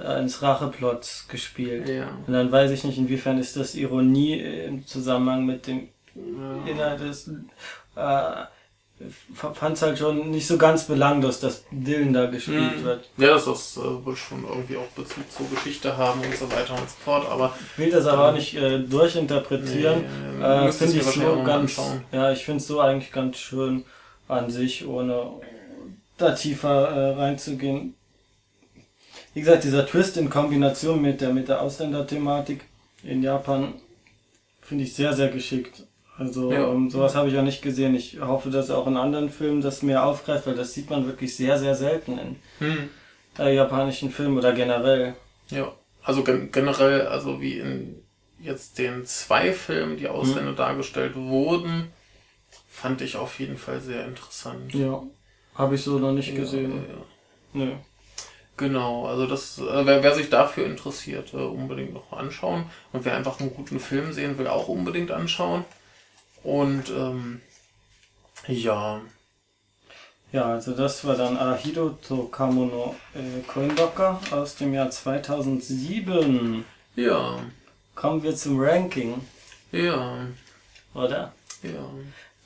eines Racheplots gespielt. Ja. Und dann weiß ich nicht, inwiefern ist das Ironie im Zusammenhang mit dem ja. Inhalt des äh, fand es halt schon nicht so ganz belanglos, dass Dylan da gespielt mhm. wird. Ja, das ist, äh, wohl schon irgendwie auch Bezug zur Geschichte haben und so weiter und so fort, aber. Ich will das aber auch nicht äh, durchinterpretieren. Nee, äh, finde ich so ganz. Anschauen. Ja, ich finde es so eigentlich ganz schön an sich, ohne da tiefer äh, reinzugehen. Wie gesagt, dieser Twist in Kombination mit der, mit der Ausländerthematik in Japan finde ich sehr, sehr geschickt. Also ja. um, ähm, sowas habe ich auch nicht gesehen. Ich hoffe, dass auch in anderen Filmen das mehr aufgreift, weil das sieht man wirklich sehr, sehr selten in hm. äh, japanischen Filmen oder generell. Ja, also gen generell, also wie in jetzt den zwei Filmen, die Ausländer hm. dargestellt wurden, fand ich auf jeden Fall sehr interessant. Ja, habe ich so noch nicht ja, gesehen. Ja. Nö. Genau, also das, äh, wer, wer sich dafür interessiert, äh, unbedingt noch anschauen. Und wer einfach einen guten Film sehen will, auch unbedingt anschauen. Und ähm, ja. Ja, also das war dann Ahido to Kamo no äh, aus dem Jahr 2007. Ja. Kommen wir zum Ranking. Ja. Oder? Ja.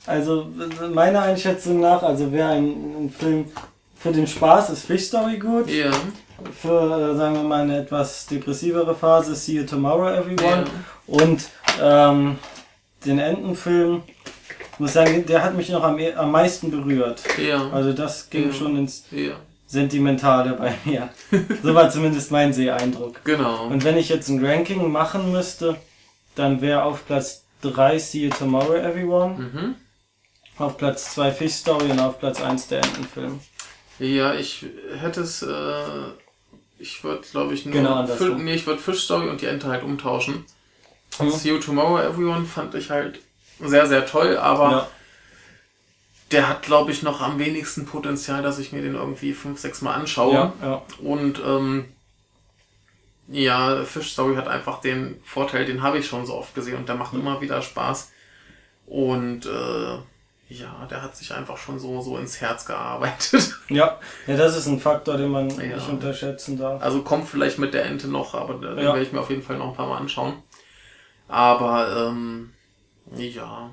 Also meiner Einschätzung nach, also wer ein, ein Film für den Spaß ist Fish Story gut. Ja. Für, sagen wir mal, eine etwas depressivere Phase See You Tomorrow Everyone. Ja. Und ähm, den Entenfilm, muss sagen, der hat mich noch am, am meisten berührt. Ja. Also das ging Ja. schon ins Ja. Sentimentale bei mir. so war zumindest mein Seeeindruck. Genau. Und wenn ich jetzt ein Ranking machen müsste, dann wäre auf Platz 3 See You Tomorrow Everyone, Mhm. auf Platz 2 Fish Story und auf Platz 1 der Entenfilm. Ja, ich hätte es, äh, ich würde, glaube ich, nur, Genau andersrum. Fi- nee, ich würde Fish Story und die Ente halt umtauschen. Mhm. See You Tomorrow Everyone fand ich halt sehr, sehr toll, aber Ja. der hat, glaube ich, noch am wenigsten Potenzial, dass ich mir den irgendwie fünf, sechs Mal anschaue. Ja, ja. Und ähm, ja, Fish Story hat einfach den Vorteil, den habe ich schon so oft gesehen und der macht immer wieder Spaß. Und äh, ja, der hat sich einfach schon so, so ins Herz gearbeitet. Ja, ja, das ist ein Faktor, den man Ja. nicht unterschätzen darf. Also kommt vielleicht mit der Ente noch, aber den Ja. werde ich mir auf jeden Fall noch ein paar Mal anschauen. Aber ähm, ja,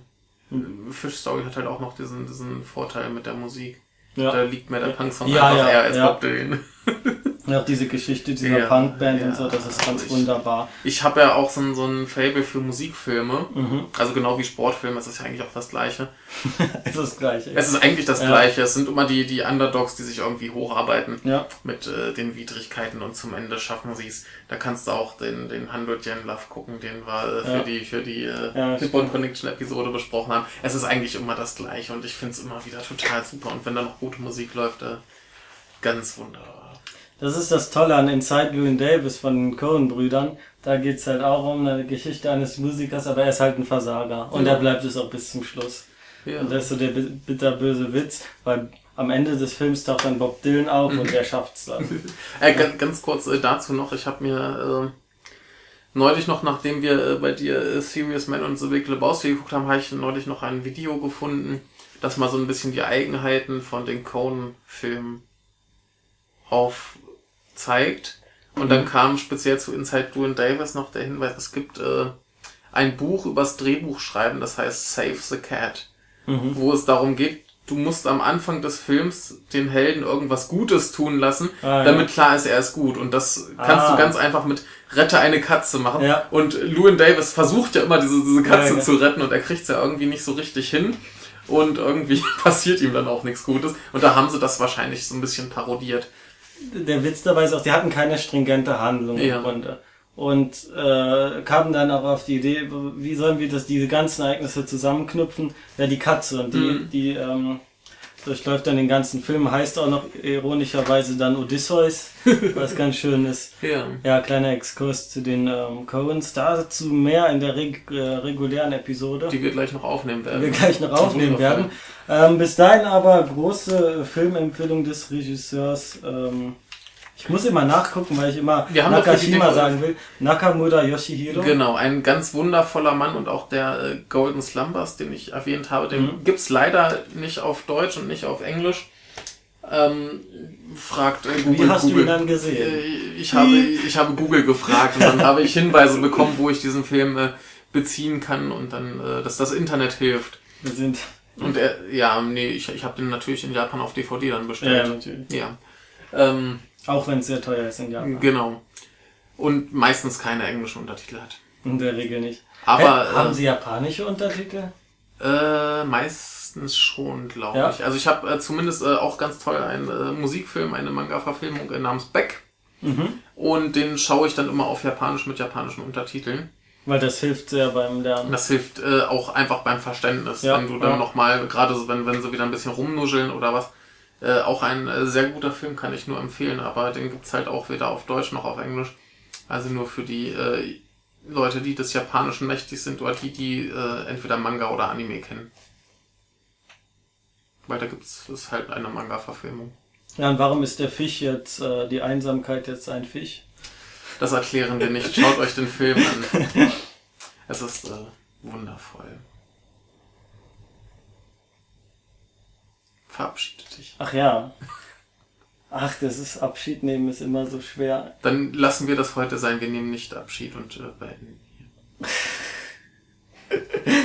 Fish Story hat halt auch noch diesen, diesen Vorteil mit der Musik. Da Ja. liegt mir der Punk-Song Ja, einfach eher als ja. Bob Dylan. Und auch diese Geschichte dieser Ja, Punkband ja, und so, das ist ganz ich- wunderbar. Ich habe ja auch so ein, so ein Fable für Musikfilme. Mhm. Also genau wie Sportfilme, es ist ja eigentlich auch das Gleiche. Es ist das Gleiche. Es ist eigentlich das Ja. Gleiche. Es sind immer die, die Underdogs, die sich irgendwie hocharbeiten ja, mit äh, den Widrigkeiten und zum Ende schaffen sie es. Da kannst du auch den, den 100 Yen Love gucken, den wir äh, für Ja. die, für die äh, Ja, Hip-Hop Connection Episode besprochen haben. Es ist eigentlich immer das Gleiche und ich finde es immer wieder total super. Und wenn da noch gute Musik läuft, äh, ganz wunderbar. Das ist das Tolle an Inside Llewyn Davis von den Coen-Brüdern. Da geht's halt auch um eine Geschichte eines Musikers, aber er ist halt ein Versager. Und Ja. er bleibt es auch bis zum Schluss. Ja. Und das ist so der bi- bitterböse Witz, weil am Ende des Films taucht dann Bob Dylan auf Mhm. und er schafft's dann. Äh, ganz, ganz kurz äh, dazu noch, ich habe mir äh, neulich noch, nachdem wir äh, bei dir äh, Serious Man und The Big Lebowski geguckt haben, habe ich neulich noch ein Video gefunden, das mal so ein bisschen die Eigenheiten von den Coen-Filmen aufzeigt. Und dann kam speziell zu Inside Llewyn Davis noch der Hinweis, es gibt äh, ein Buch übers Drehbuchschreiben, das heißt Save the Cat, Mhm. wo es darum geht, du musst am Anfang des Films den Helden irgendwas Gutes tun lassen, Ah, ja. damit klar ist, er ist gut. Und das kannst Ah. du ganz einfach mit Rette eine Katze machen. Ja. Und Llewyn Davis versucht ja immer diese, diese Katze Ja, zu retten und er kriegt es ja irgendwie nicht so richtig hin. Und irgendwie passiert ihm dann auch nichts Gutes. Und da haben sie das wahrscheinlich so ein bisschen parodiert. Der Witz dabei ist auch, die hatten keine stringente Handlung Ja. im Grunde. Und äh, kamen dann auch auf die Idee, wie sollen wir das, diese ganzen Ereignisse zusammenknüpfen? Ja, die Katze. Und die, Mhm. die ähm, durchläuft dann den ganzen Film, heißt auch noch ironischerweise dann Odysseus, was ganz schön ist. Ja. Ja, kleiner Exkurs zu den ähm, Coens. Dazu mehr in der reg äh, regulären Episode Die wir gleich noch aufnehmen werden. die wir gleich noch aufnehmen werden. Ähm, bis dahin aber große Filmempfehlung des Regisseurs. Ähm, ich muss immer nachgucken, weil ich immer Nakashima sagen will. Nakamura Yoshihiro. Genau, ein ganz wundervoller Mann und auch der äh, Golden Slumbers, den ich erwähnt habe, den Mhm. gibt's leider nicht auf Deutsch und nicht auf Englisch. Ähm, fragt äh, Google. Wie hast du Google. ihn dann gesehen? Äh, ich, habe, ich habe Google gefragt und dann habe ich Hinweise bekommen, wo ich diesen Film äh, beziehen kann und dann, äh, dass das Internet hilft. Wir sind. Und er, ja, nee, ich, ich habe den natürlich in Japan auf DVD dann Ja, bestellt. natürlich. Ja. Ähm, Auch wenn es sehr teuer ist in Japan. genau. Und meistens keine englischen Untertitel hat. In der Regel nicht. Aber Hä, haben äh, Sie japanische Untertitel? Äh, meistens schon, glaube Ja? ich. Also ich habe äh, zumindest äh, auch ganz toll einen äh, Musikfilm, eine Manga-Verfilmung äh, namens Beck. Mhm. Und den schaue ich dann immer auf Japanisch mit japanischen Untertiteln. Weil das hilft sehr beim Lernen. Das hilft äh, auch einfach beim Verständnis, Ja, wenn du dann ja. nochmal, gerade so, wenn, wenn sie wieder ein bisschen rumnuscheln oder was. Äh, auch ein äh, sehr guter Film kann ich nur empfehlen, aber den gibt's halt auch weder auf Deutsch noch auf Englisch. Also nur für die äh, Leute, die des Japanischen mächtig sind oder die, die äh, entweder Manga oder Anime kennen. Weil da gibt's ist halt eine Manga-Verfilmung. Ja, und warum ist der Fisch jetzt, äh, die Einsamkeit jetzt ein Fisch? Das erklären wir nicht. Schaut euch den Film an. Es ist äh, wundervoll. verabschiede dich. Ach ja. Ach, das ist Abschied nehmen ist immer so schwer. Dann lassen wir das heute sein. Wir nehmen nicht Abschied und äh, beenden hier.